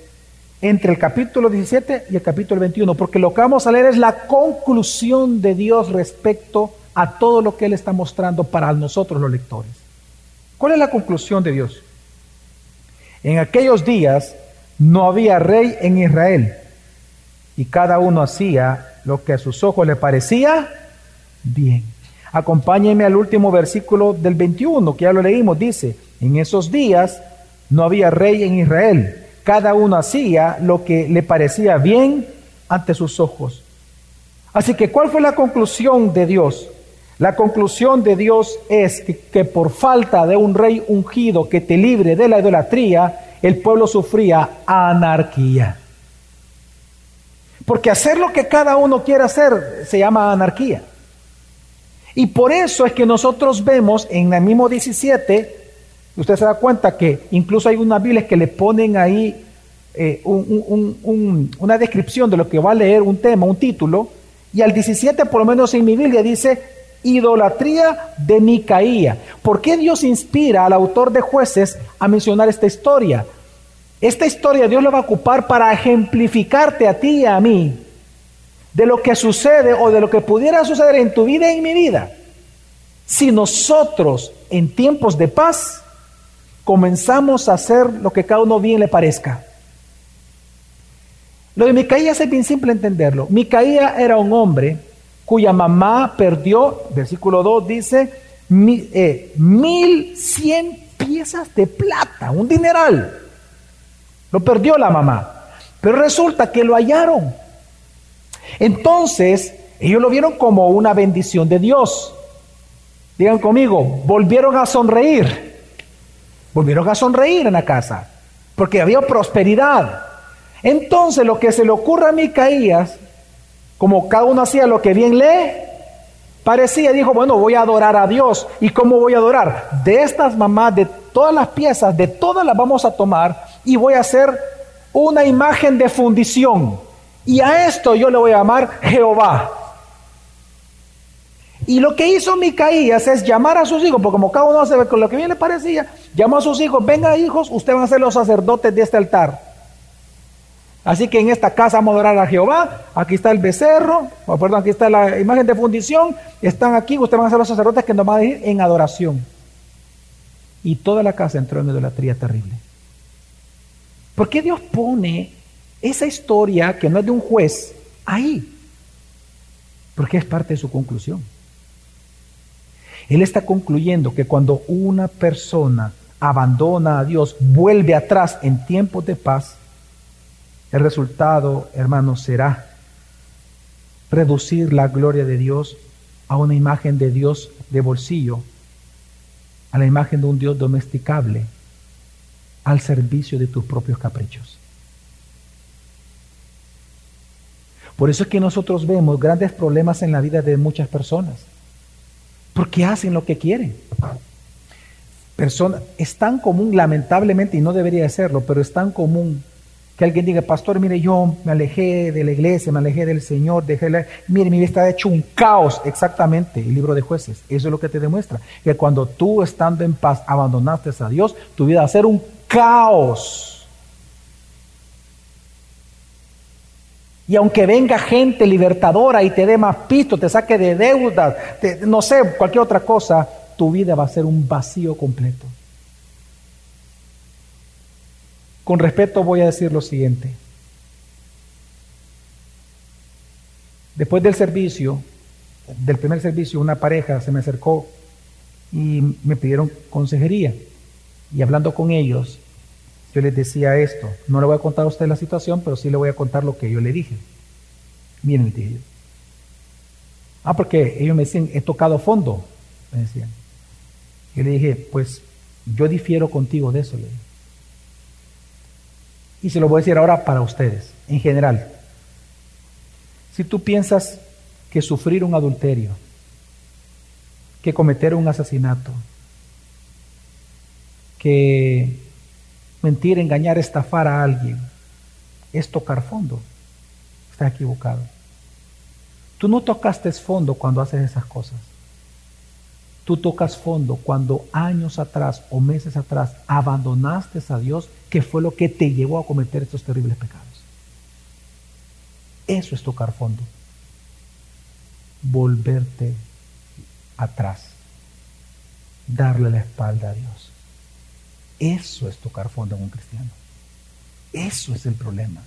Speaker 1: entre el capítulo 17 y el capítulo 21, porque lo que vamos a leer es la conclusión de Dios respecto a todo lo que Él está mostrando para nosotros los lectores. ¿Cuál es la conclusión de Dios? En aquellos días no había rey en Israel y cada uno hacía lo que a sus ojos le parecía bien. Acompáñenme al último versículo del 21, que ya lo leímos, dice, en esos días no había rey en Israel, cada uno hacía lo que le parecía bien ante sus ojos. Así que, ¿cuál fue la conclusión de Dios? La conclusión de Dios es que, por falta de un rey ungido que te libre de la idolatría, el pueblo sufría anarquía. Porque hacer lo que cada uno quiere hacer se llama anarquía. Y por eso es que nosotros vemos en el mismo 17, usted se da cuenta que incluso hay unas Biblias que le ponen ahí eh, una descripción de lo que va a leer, un tema, un título, y al 17 por lo menos en mi Biblia dice idolatría de Micaía. ¿Por qué Dios inspira al autor de jueces a mencionar esta historia? Esta historia Dios la va a ocupar para ejemplificarte a ti y a mí de lo que sucede o de lo que pudiera suceder en tu vida y en mi vida. Si nosotros en tiempos de paz comenzamos a hacer lo que cada uno bien le parezca. Lo de Micaía es bien simple entenderlo. Micaía era un hombre cuya mamá perdió, versículo 2 dice, eh, mil cien piezas de plata, un dineral. Lo perdió la mamá. Pero resulta que lo hallaron. Entonces, ellos lo vieron como una bendición de Dios. Digan conmigo, volvieron a sonreír. Volvieron a sonreír en la casa, porque había prosperidad. Entonces, lo que se le ocurre a Micaías como cada uno hacía lo que bien le parecía, dijo, bueno, voy a adorar a Dios. ¿Y cómo voy a adorar? De estas mamás, de todas las piezas, de todas las vamos a tomar y voy a hacer una imagen de fundición. Y a esto yo le voy a llamar Jehová. Y lo que hizo Micaías es llamar a sus hijos, porque como cada uno hace con lo que bien le parecía, llamó a sus hijos, venga hijos, ustedes van a ser los sacerdotes de este altar. Así que en esta casa vamos a adorar a Jehová. Aquí está el becerro, o perdón, aquí está la imagen de fundición. Están aquí, ustedes van a ser los sacerdotes que nos van a ir en adoración. Y toda la casa entró en idolatría terrible. ¿Por qué Dios pone esa historia que no es de un juez ahí? Porque es parte de su conclusión. Él está concluyendo que cuando una persona abandona a Dios, vuelve atrás en tiempos de paz, el resultado, hermanos, será reducir la gloria de Dios a una imagen de Dios de bolsillo, a la imagen de un Dios domesticable, al servicio de tus propios caprichos. Por eso es que nosotros vemos grandes problemas en la vida de muchas personas, porque hacen lo que quieren. Persona, es tan común, lamentablemente, y no debería serlo, pero es tan común que alguien diga, pastor, mire, yo me alejé de la iglesia, me alejé del Señor, dejé la... Mire, mi vida está hecho un caos. Exactamente, el libro de jueces. Eso es lo que te demuestra. Que cuando tú estando en paz abandonaste a Dios, tu vida va a ser un caos. Y aunque venga gente libertadora y te dé más pisto, te saque de deudas, no sé, cualquier otra cosa, tu vida va a ser un vacío completo. Con respeto voy a decir lo siguiente. Después del servicio, del primer servicio, una pareja se me acercó y me pidieron consejería. Y hablando con ellos, yo les decía esto. No le voy a contar a usted la situación, pero sí le voy a contar lo que yo le dije. Miren, le dije. Ah, porque ellos me decían, he tocado fondo, me decían. Y le dije, pues yo difiero contigo de eso, le dije. Y se lo voy a decir ahora para ustedes, en general. Si tú piensas que sufrir un adulterio, que cometer un asesinato, que mentir, engañar, estafar a alguien, es tocar fondo, estás equivocado. Tú no tocaste fondo cuando haces esas cosas. Tú tocas fondo cuando años atrás o meses atrás abandonaste a Dios, que fue lo que te llevó a cometer estos terribles pecados. Eso es tocar fondo. Volverte atrás. Darle la espalda a Dios. Eso es tocar fondo en un cristiano. Eso es el problema.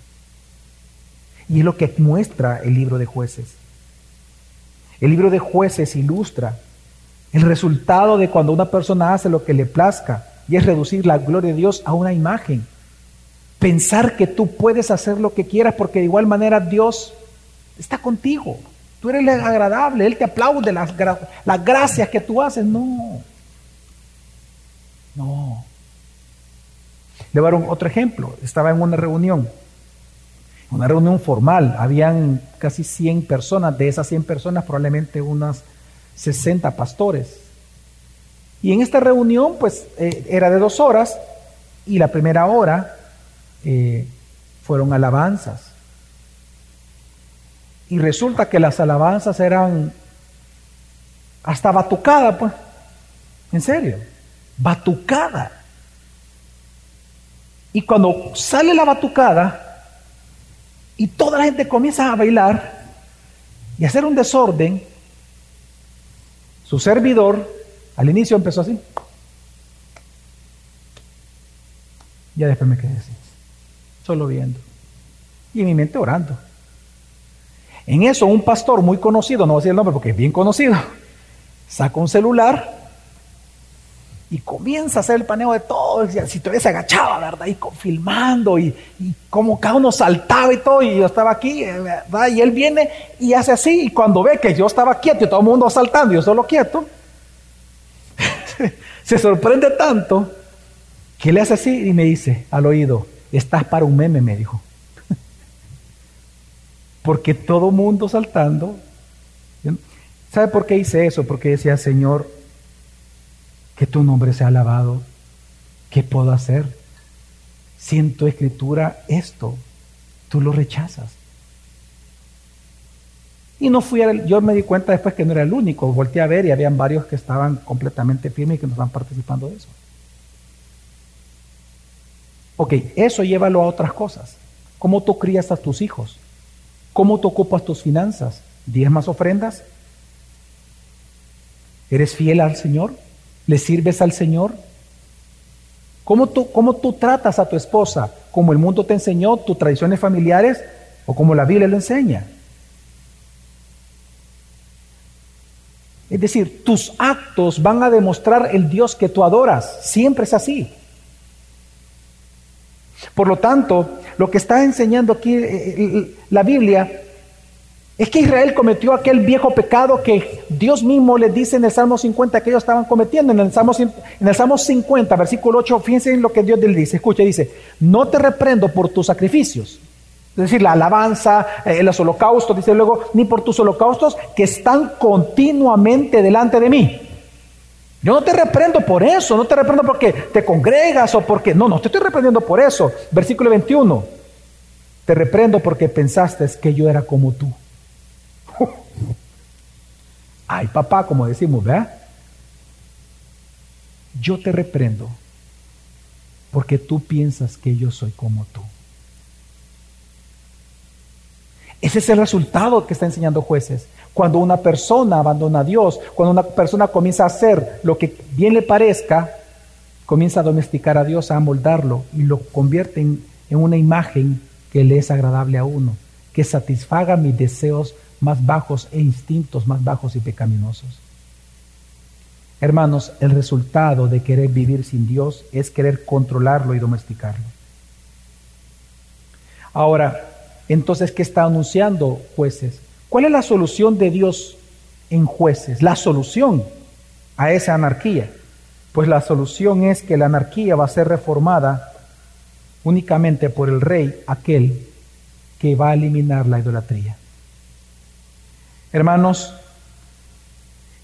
Speaker 1: Y es lo que muestra el libro de jueces. El libro de jueces ilustra el resultado de cuando una persona hace lo que le plazca y es reducir la gloria de Dios a una imagen. Pensar que tú puedes hacer lo que quieras porque de igual manera Dios está contigo. Tú eres agradable, Él te aplaude las, gracias que tú haces. No. No. Le otro ejemplo. Estaba en una reunión, una reunión formal. Habían casi 100 personas. De esas 100 personas, probablemente unas 60 pastores. Y en esta reunión, pues, eh, era de dos horas. Y la primera hora eh, fueron alabanzas. Y resulta que las alabanzas eran hasta batucada, pues. En serio, batucada. Y cuando sale la batucada y toda la gente comienza a bailar y a hacer un desorden, su servidor al inicio empezó así. Ya después me quedé solo viendo. Y en mi mente orando. En eso un pastor muy conocido, no voy a decir el nombre porque es bien conocido, saca un celular y comienza a hacer el paneo de todo. Si todavía se agachaba, ¿verdad? Y filmando y, como cada uno saltaba y todo. Y yo estaba aquí, eh. Y él viene y hace así. Y cuando ve que yo estaba quieto y todo el mundo saltando y yo solo quieto, se sorprende tanto que le hace así y me dice al oído: Estás para un meme, me dijo. Porque todo mundo saltando. ¿Sabe por qué hice eso? Porque decía, Señor, que tu nombre sea alabado. ¿Qué puedo hacer? Si en tu escritura esto, tú lo rechazas. Y no fui, yo me di cuenta después que no era el único, volteé a ver y habían varios que estaban completamente firmes y que no estaban participando de eso. Ok, eso llévalo a otras cosas. ¿Cómo tú crías a tus hijos? ¿Cómo tú ocupas tus finanzas? ¿Diez más ofrendas? ¿Eres fiel al Señor? ¿Le sirves al Señor? ¿Cómo tú, ¿Cómo tú tratas a tu esposa? ¿Como el mundo te enseñó, tus tradiciones familiares o como la Biblia lo enseña? Es decir, tus actos van a demostrar el Dios que tú adoras. Siempre es así. Por lo tanto, lo que está enseñando aquí eh, eh, la Biblia es que Israel cometió aquel viejo pecado que Dios mismo le dice en el Salmo 50 que ellos estaban cometiendo. En el Salmo, en el Salmo 50, versículo 8, fíjense en lo que Dios le dice. Escucha, dice, no te reprendo por tus sacrificios. Es decir, la alabanza, eh, los holocaustos, dice luego, ni por tus holocaustos que están continuamente delante de mí. Yo no te reprendo por eso, no te reprendo porque te congregas o porque... No, no te estoy reprendiendo por eso. Versículo 21. Te reprendo porque pensaste que yo era como tú. Ay, papá, como decimos, ¿verdad? Yo te reprendo porque tú piensas que yo soy como tú. Ese es el resultado que está enseñando jueces. Cuando una persona abandona a Dios, cuando una persona comienza a hacer lo que bien le parezca, comienza a domesticar a Dios, a amoldarlo y lo convierte en, en una imagen que le es agradable a uno, que satisfaga mis deseos más bajos e instintos más bajos y pecaminosos. Hermanos, el resultado de querer vivir sin Dios es querer controlarlo y domesticarlo. Ahora, entonces, ¿qué está anunciando jueces? ¿Cuál es la solución de Dios en jueces? La solución a esa anarquía. Pues la solución es que la anarquía va a ser reformada únicamente por el rey, aquel que va a eliminar la idolatría. Hermanos,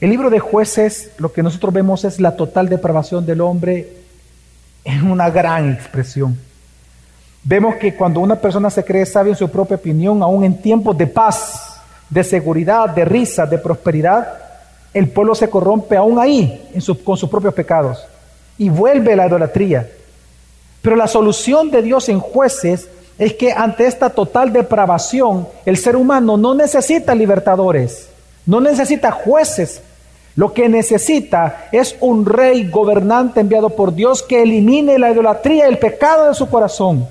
Speaker 1: el libro de jueces, lo que nosotros vemos es la total depravación del hombre en una gran expresión. Vemos que cuando una persona se cree sabio en su propia opinión, aún en tiempos de paz, de seguridad, de risa, de prosperidad, el pueblo se corrompe aún ahí con sus propios pecados y vuelve a la idolatría. Pero la solución de Dios en jueces es que ante esta total depravación, el ser humano no necesita libertadores, no necesita jueces. Lo que necesita es un rey gobernante enviado por Dios que elimine la idolatría y el pecado de su corazón.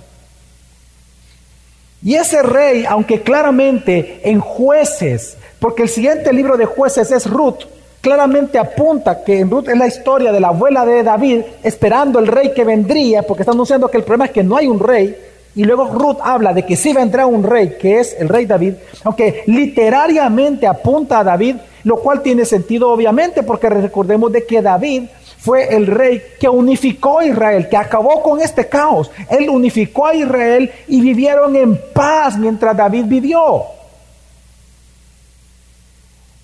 Speaker 1: Y ese rey, aunque claramente en jueces, porque el siguiente libro de jueces es Ruth, claramente apunta que en Ruth es la historia de la abuela de David esperando el rey que vendría, porque está anunciando que el problema es que no hay un rey. Y luego Ruth habla de que sí vendrá un rey, que es el rey David, aunque literariamente apunta a David, lo cual tiene sentido obviamente, porque recordemos de que David fue el rey que unificó a Israel, que acabó con este caos. Él unificó a Israel y vivieron en paz mientras David vivió.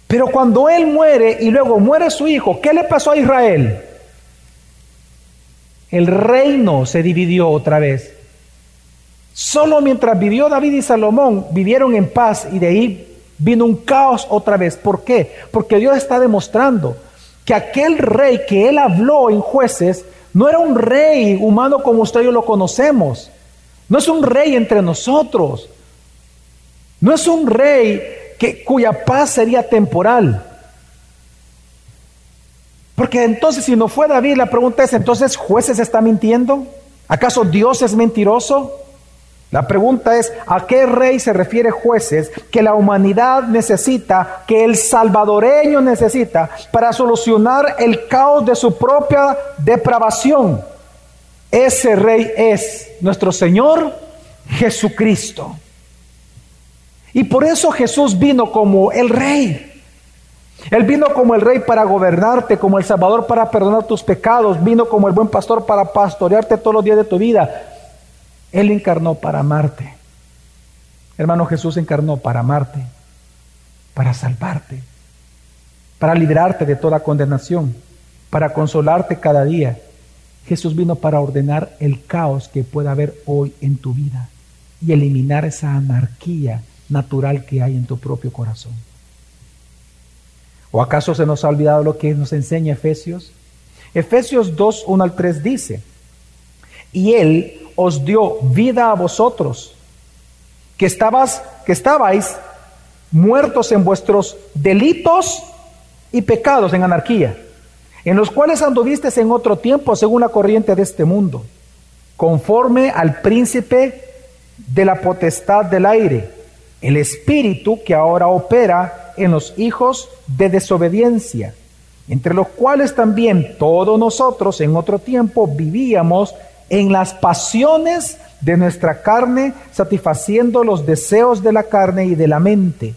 Speaker 1: Pero cuando él muere y luego muere su hijo, ¿qué le pasó a Israel? El reino se dividió otra vez. Solo mientras vivió David y Salomón vivieron en paz y de ahí vino un caos otra vez. ¿Por qué? Porque Dios está demostrando que aquel rey que él habló en jueces no era un rey humano como usted y yo lo conocemos. No es un rey entre nosotros. No es un rey que, cuya paz sería temporal. Porque entonces si no fue David, la pregunta es, entonces jueces está mintiendo? ¿Acaso Dios es mentiroso? La pregunta es, ¿a qué rey se refiere jueces que la humanidad necesita, que el salvadoreño necesita para solucionar el caos de su propia depravación? Ese rey es nuestro Señor Jesucristo. Y por eso Jesús vino como el rey. Él vino como el rey para gobernarte, como el Salvador para perdonar tus pecados, vino como el buen pastor para pastorearte todos los días de tu vida. Él encarnó para amarte. Hermano Jesús encarnó para amarte, para salvarte, para librarte de toda condenación, para consolarte cada día. Jesús vino para ordenar el caos que pueda haber hoy en tu vida y eliminar esa anarquía natural que hay en tu propio corazón. ¿O acaso se nos ha olvidado lo que nos enseña Efesios? Efesios 2, 1 al 3 dice, y Él os dio vida a vosotros, que, estabas, que estabais muertos en vuestros delitos y pecados en anarquía, en los cuales anduviste en otro tiempo según la corriente de este mundo, conforme al príncipe de la potestad del aire, el espíritu que ahora opera en los hijos de desobediencia, entre los cuales también todos nosotros en otro tiempo vivíamos en las pasiones de nuestra carne, satisfaciendo los deseos de la carne y de la mente.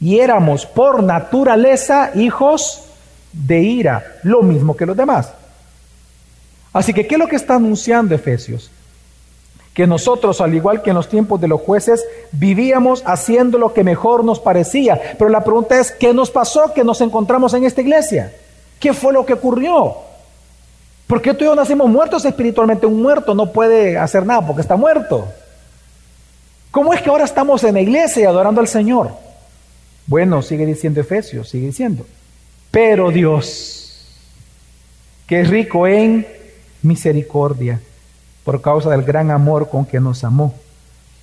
Speaker 1: Y éramos por naturaleza hijos de ira, lo mismo que los demás. Así que, ¿qué es lo que está anunciando Efesios? Que nosotros, al igual que en los tiempos de los jueces, vivíamos haciendo lo que mejor nos parecía. Pero la pregunta es, ¿qué nos pasó que nos encontramos en esta iglesia? ¿Qué fue lo que ocurrió? Porque tú y yo nacimos muertos espiritualmente. Un muerto no puede hacer nada porque está muerto. ¿Cómo es que ahora estamos en la iglesia y adorando al Señor? Bueno, sigue diciendo Efesios, sigue diciendo. Pero Dios, que es rico en misericordia, por causa del gran amor con que nos amó,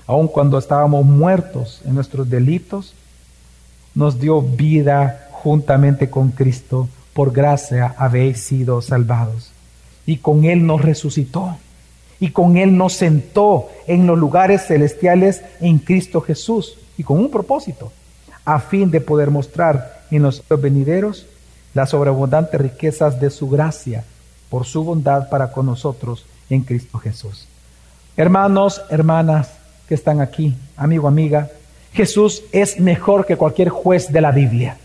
Speaker 1: aun cuando estábamos muertos en nuestros delitos, nos dio vida juntamente con Cristo. Por gracia habéis sido salvados. Y con Él nos resucitó. Y con Él nos sentó en los lugares celestiales en Cristo Jesús. Y con un propósito, a fin de poder mostrar en los venideros las sobreabundantes riquezas de su gracia por su bondad para con nosotros en Cristo Jesús. Hermanos, hermanas que están aquí, amigo, amiga, Jesús es mejor que cualquier juez de la Biblia.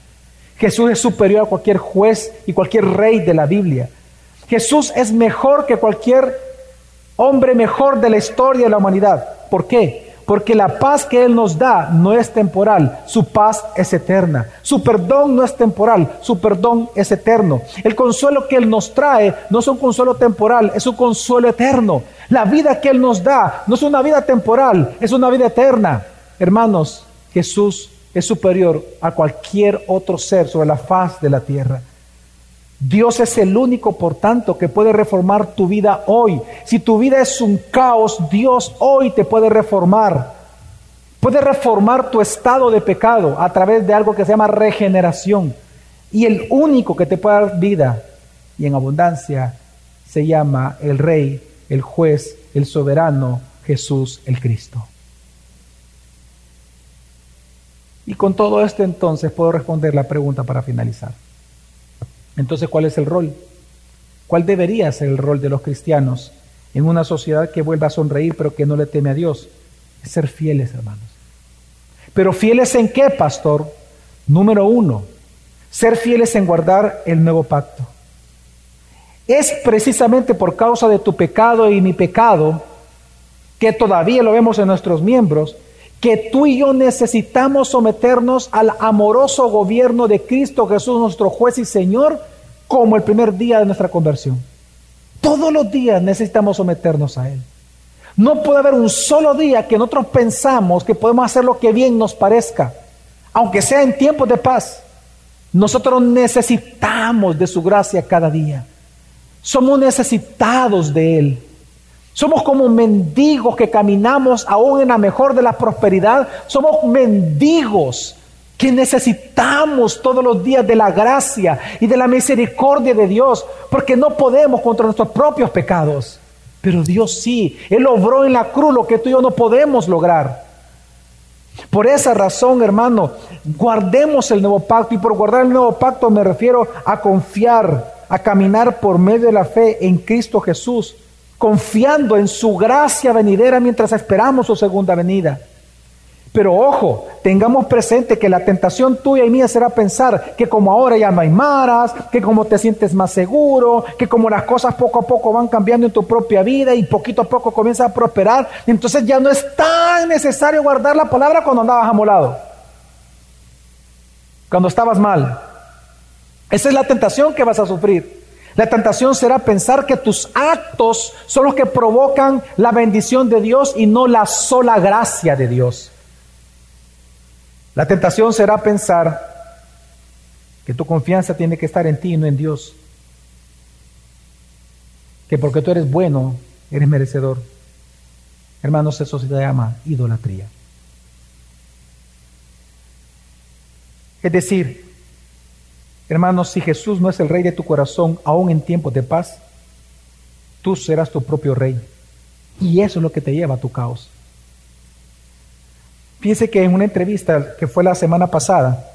Speaker 1: Jesús es superior a cualquier juez y cualquier rey de la Biblia. Jesús es mejor que cualquier hombre mejor de la historia de la humanidad. ¿Por qué? Porque la paz que Él nos da no es temporal, su paz es eterna. Su perdón no es temporal, su perdón es eterno. El consuelo que Él nos trae no es un consuelo temporal, es un consuelo eterno. La vida que Él nos da no es una vida temporal, es una vida eterna. Hermanos, Jesús es superior a cualquier otro ser sobre la faz de la tierra. Dios es el único, por tanto, que puede reformar tu vida hoy. Si tu vida es un caos, Dios hoy te puede reformar. Puede reformar tu estado de pecado a través de algo que se llama regeneración. Y el único que te puede dar vida y en abundancia se llama el Rey, el juez, el soberano, Jesús el Cristo. Y con todo esto entonces puedo responder la pregunta para finalizar. Entonces, ¿cuál es el rol? ¿Cuál debería ser el rol de los cristianos en una sociedad que vuelva a sonreír pero que no le teme a Dios? Ser fieles, hermanos. Pero fieles en qué, pastor? Número uno, ser fieles en guardar el nuevo pacto. Es precisamente por causa de tu pecado y mi pecado, que todavía lo vemos en nuestros miembros, que tú y yo necesitamos someternos al amoroso gobierno de Cristo Jesús, nuestro juez y Señor, como el primer día de nuestra conversión. Todos los días necesitamos someternos a Él. No puede haber un solo día que nosotros pensamos que podemos hacer lo que bien nos parezca, aunque sea en tiempos de paz. Nosotros necesitamos de su gracia cada día. Somos necesitados de Él. Somos como mendigos que caminamos aún en la mejor de la prosperidad. Somos mendigos que necesitamos todos los días de la gracia y de la misericordia de Dios, porque no podemos contra nuestros propios pecados. Pero Dios sí, Él obró en la cruz lo que tú y yo no podemos lograr. Por esa razón, hermano, guardemos el nuevo pacto. Y por guardar el nuevo pacto me refiero a confiar, a caminar por medio de la fe en Cristo Jesús confiando en su gracia venidera mientras esperamos su segunda venida. Pero ojo, tengamos presente que la tentación tuya y mía será pensar que como ahora ya no hay maras, que como te sientes más seguro, que como las cosas poco a poco van cambiando en tu propia vida y poquito a poco comienza a prosperar, entonces ya no es tan necesario guardar la palabra cuando andabas amolado, cuando estabas mal. Esa es la tentación que vas a sufrir. La tentación será pensar que tus actos son los que provocan la bendición de Dios y no la sola gracia de Dios. La tentación será pensar que tu confianza tiene que estar en ti y no en Dios. Que porque tú eres bueno, eres merecedor. Hermanos, eso se llama idolatría. Es decir, Hermanos, si Jesús no es el rey de tu corazón, aún en tiempos de paz, tú serás tu propio rey. Y eso es lo que te lleva a tu caos. Fíjense que en una entrevista que fue la semana pasada,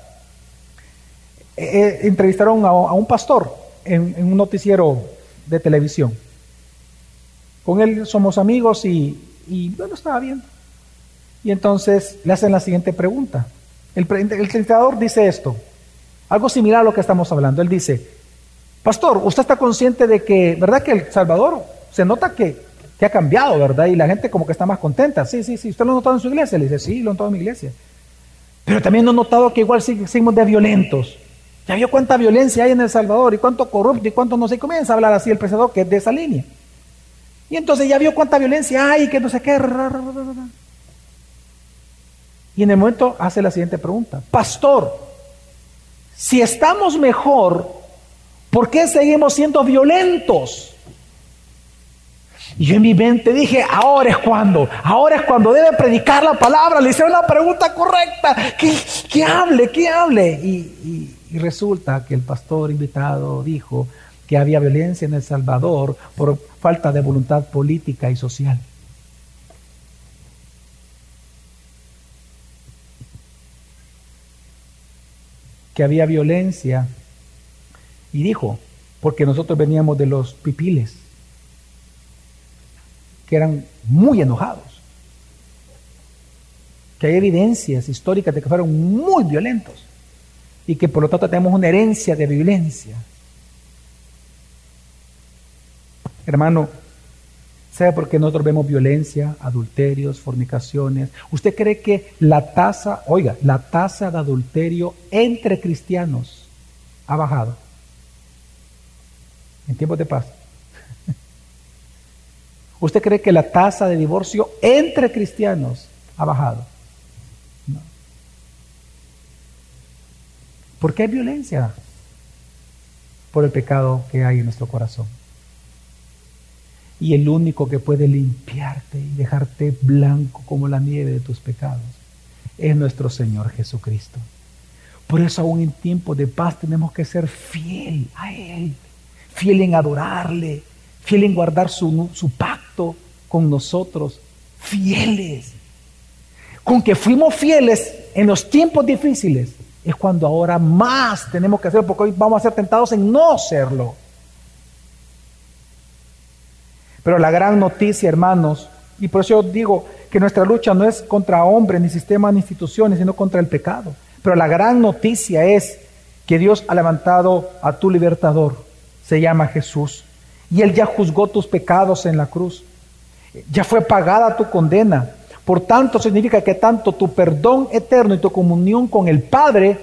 Speaker 1: eh, eh, entrevistaron a, un pastor en, un noticiero de televisión. Con él somos amigos y, bueno, estaba bien. Y entonces le hacen la siguiente pregunta. El, el dice esto. Algo similar a lo que estamos hablando. Él dice, pastor, usted está consciente de que, ¿verdad que El Salvador se nota que, que ha cambiado, ¿verdad? Y la gente como que está más contenta. Sí, sí, sí. ¿Usted lo ha notado en su iglesia? Le dice, sí, lo he notado en mi iglesia. Pero también no notado que igual seguimos de violentos. Ya vio cuánta violencia hay en El Salvador y cuánto corrupto y cuánto no sé. Comienza a hablar así el predicador que es de esa línea. Y entonces ya vio cuánta violencia hay, que no sé qué. Y en el momento hace la siguiente pregunta. Pastor, si estamos mejor, ¿por qué seguimos siendo violentos? Y yo en mi mente dije, ahora es cuando, ahora es cuando debe predicar la palabra. Le hicieron la pregunta correcta, que, hable, que hable. Y, y resulta que el pastor invitado dijo que había violencia en El Salvador por falta de voluntad política y social. Que había violencia. Y dijo, porque nosotros veníamos de los pipiles que eran muy enojados, que hay evidencias históricas de que fueron muy violentos y que por lo tanto tenemos una herencia de violencia. Hermano, ¿sabe por qué nosotros vemos violencia, adulterios, fornicaciones? ¿Usted cree que la tasa, oiga, la tasa de adulterio entre cristianos ha bajado en tiempos de paz? ¿Usted cree que la tasa de divorcio entre cristianos ha bajado? No. ¿Por qué hay violencia? Por el pecado que hay en nuestro corazón. Y el único que puede limpiarte y dejarte blanco como la nieve de tus pecados es nuestro Señor Jesucristo. Por eso aún en tiempos de paz tenemos que ser fiel a Él, fiel en adorarle, fiel en guardar su, su pacto con nosotros, fieles. Con que fuimos fieles en los tiempos difíciles, es cuando ahora más tenemos que hacerlo, porque hoy vamos a ser tentados en no serlo. Pero la gran noticia, hermanos, y por eso yo digo que nuestra lucha no es contra hombres, ni sistemas, ni instituciones, sino contra el pecado. Pero la gran noticia es que Dios ha levantado a tu libertador, se llama Jesús. Y Él ya juzgó tus pecados en la cruz. Ya fue pagada tu condena. Por tanto, significa que tanto tu perdón eterno y tu comunión con el Padre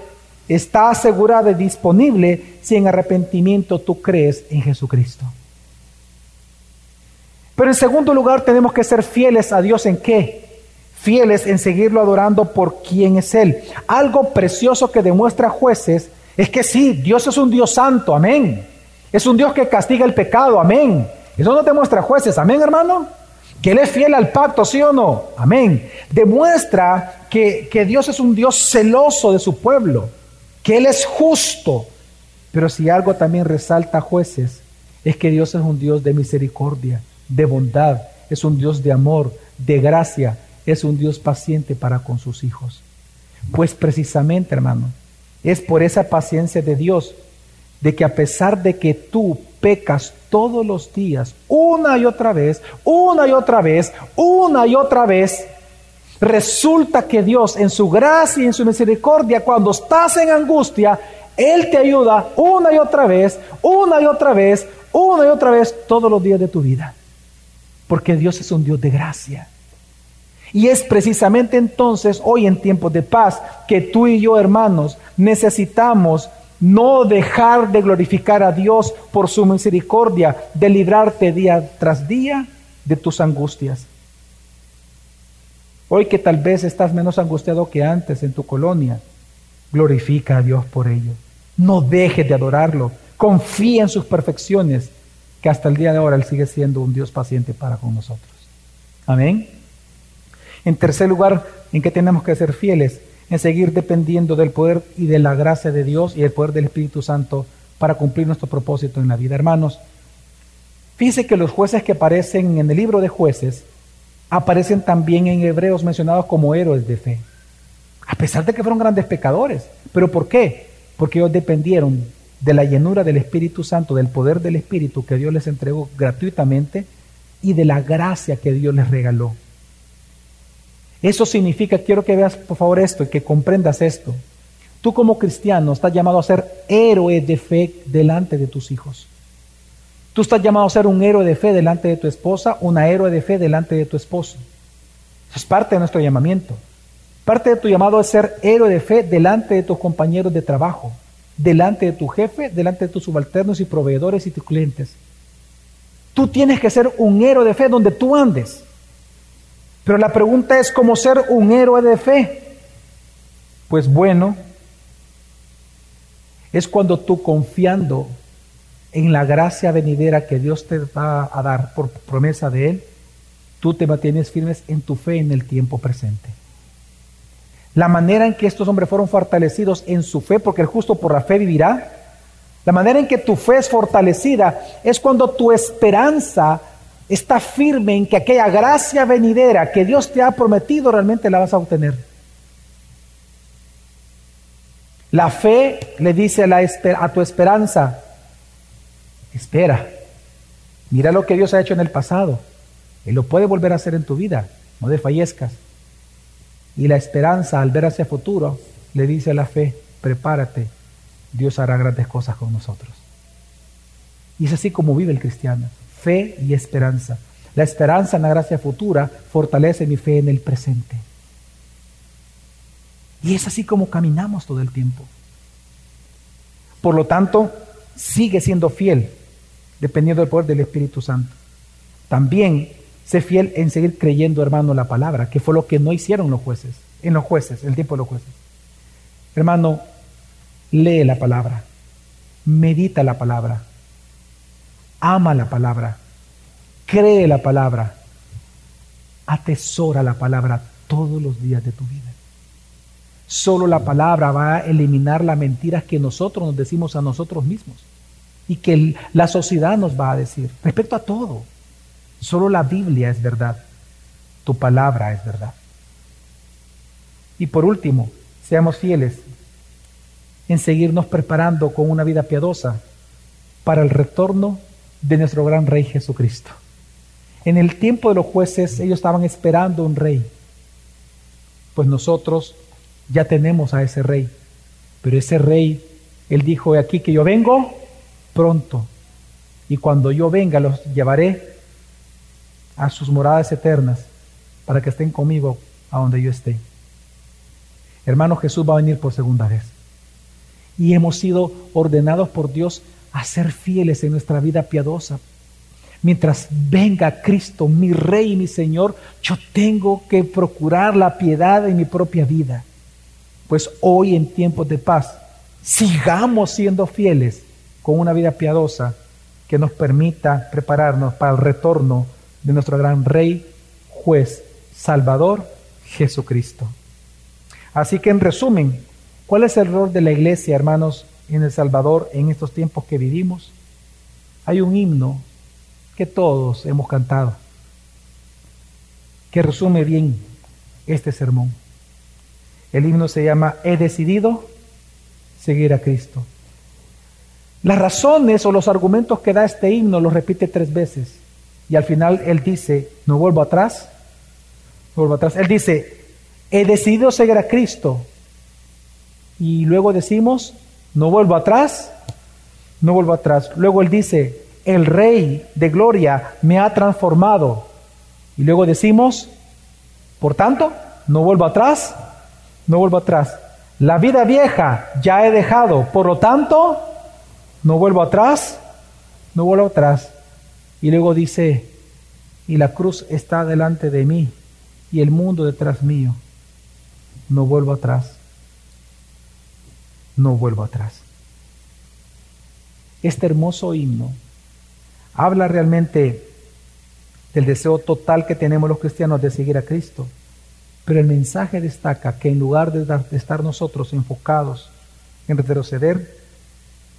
Speaker 1: está asegurada y disponible si en arrepentimiento tú crees en Jesucristo. Pero en segundo lugar tenemos que ser fieles a Dios en qué? Fieles en seguirlo adorando por quien es Él. Algo precioso que demuestra jueces es que sí, Dios es un Dios santo, amén. Es un Dios que castiga el pecado, amén. Eso no demuestra jueces, amén hermano. Que Él es fiel al pacto, sí o no, amén. Demuestra que, que Dios es un Dios celoso de su pueblo, que Él es justo. Pero si algo también resalta jueces, es que Dios es un Dios de misericordia, de bondad, es un Dios de amor, de gracia, es un Dios paciente para con sus hijos. Pues precisamente, hermano, es por esa paciencia de Dios de que a pesar de que tú pecas todos los días, una y otra vez, una y otra vez, una y otra vez, resulta que Dios en su gracia y en su misericordia, cuando estás en angustia, Él te ayuda una y otra vez, una y otra vez, una y otra vez, todos los días de tu vida. Porque Dios es un Dios de gracia. Y es precisamente entonces, hoy en tiempos de paz, que tú y yo, hermanos, necesitamos no dejar de glorificar a Dios por su misericordia, de librarte día tras día de tus angustias. Hoy que tal vez estás menos angustiado que antes en tu colonia, glorifica a Dios por ello. No dejes de adorarlo. Confía en sus perfecciones, que hasta el día de ahora Él sigue siendo un Dios paciente para con nosotros. Amén. En tercer lugar, ¿en qué tenemos que ser fieles? en seguir dependiendo del poder y de la gracia de Dios y el poder del Espíritu Santo para cumplir nuestro propósito en la vida. Hermanos, fíjense que los jueces que aparecen en el libro de jueces aparecen también en Hebreos mencionados como héroes de fe, a pesar de que fueron grandes pecadores. ¿Pero por qué? Porque ellos dependieron de la llenura del Espíritu Santo, del poder del Espíritu que Dios les entregó gratuitamente y de la gracia que Dios les regaló. Eso significa, quiero que veas por favor esto y que comprendas esto. Tú como cristiano estás llamado a ser héroe de fe delante de tus hijos. Tú estás llamado a ser un héroe de fe delante de tu esposa, una héroe de fe delante de tu esposo. Eso es parte de nuestro llamamiento. Parte de tu llamado es ser héroe de fe delante de tus compañeros de trabajo, delante de tu jefe, delante de tus subalternos y proveedores y tus clientes. Tú tienes que ser un héroe de fe donde tú andes. Pero la pregunta es cómo ser un héroe de fe. Pues bueno, es cuando tú confiando en la gracia venidera que Dios te va a dar por promesa de Él, tú te mantienes firmes en tu fe en el tiempo presente. La manera en que estos hombres fueron fortalecidos en su fe, porque el justo por la fe vivirá, la manera en que tu fe es fortalecida es cuando tu esperanza está firme en que aquella gracia venidera que Dios te ha prometido realmente la vas a obtener. La fe le dice a, la, a tu esperanza, espera, mira lo que Dios ha hecho en el pasado. Él lo puede volver a hacer en tu vida, no desfallezcas. Y la esperanza al ver hacia futuro le dice a la fe, prepárate, Dios hará grandes cosas con nosotros. Y es así como vive el cristiano, fe y esperanza. La esperanza en la gracia futura fortalece mi fe en el presente. Y es así como caminamos todo el tiempo. Por lo tanto, sigue siendo fiel, dependiendo del poder del Espíritu Santo. También Sé fiel en seguir creyendo, hermano, la palabra, que fue lo que no hicieron los jueces, en los jueces, en el tiempo de los jueces. Hermano, lee la palabra, medita la palabra, ama la palabra, cree la palabra, atesora la palabra todos los días de tu vida. Solo la palabra va a eliminar las mentiras que nosotros nos decimos a nosotros mismos y que la sociedad nos va a decir respecto a todo. Solo la Biblia es verdad. Tu palabra es verdad. Y por último, seamos fieles en seguirnos preparando con una vida piadosa para el retorno de nuestro gran Rey Jesucristo. En el tiempo de los jueces ellos estaban esperando un rey, pues nosotros ya tenemos a ese rey, pero ese rey, él dijo aquí que yo vengo pronto, y cuando yo venga los llevaré a sus moradas eternas para que estén conmigo a donde yo esté. Hermano, Jesús va a venir por segunda vez. Y hemos sido ordenados por Dios a ser fieles en nuestra vida piadosa. Mientras venga Cristo, mi Rey y mi Señor, yo tengo que procurar la piedad en mi propia vida. Pues hoy en tiempos de paz, sigamos siendo fieles con una vida piadosa que nos permita prepararnos para el retorno de nuestro gran Rey, juez, Salvador, Jesucristo. Así que en resumen, ¿cuál es el rol de la iglesia, hermanos, en El Salvador en estos tiempos que vivimos? Hay un himno que todos hemos cantado, que resume bien este sermón. El himno se llama He decidido seguir a Cristo. Las razones o los argumentos que da este himno los repite tres veces. Y al final él dice, no vuelvo atrás, no vuelvo atrás. Él dice, he decidido seguir a Cristo. Y luego decimos, no vuelvo atrás, no vuelvo atrás. Luego él dice, el Rey de Gloria me ha transformado. Y luego decimos, por tanto, no vuelvo atrás, no vuelvo atrás. La vida vieja ya he dejado, por lo tanto, no vuelvo atrás, no vuelvo atrás. Y luego dice, y la cruz está delante de mí y el mundo detrás mío. No vuelvo atrás. No vuelvo atrás. Este hermoso himno habla realmente del deseo total que tenemos los cristianos de seguir a Cristo. Pero el mensaje destaca que en lugar de, estar nosotros enfocados en retroceder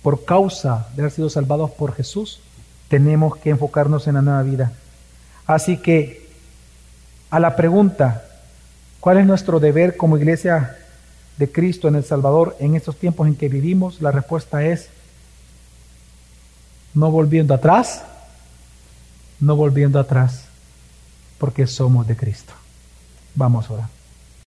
Speaker 1: por causa de haber sido salvados por Jesús, tenemos que enfocarnos en la nueva vida. Así que a la pregunta, ¿cuál es nuestro deber como iglesia de Cristo en El Salvador en estos tiempos en que vivimos? La respuesta es no volviendo atrás, no volviendo atrás, porque somos de Cristo. Vamos ahora.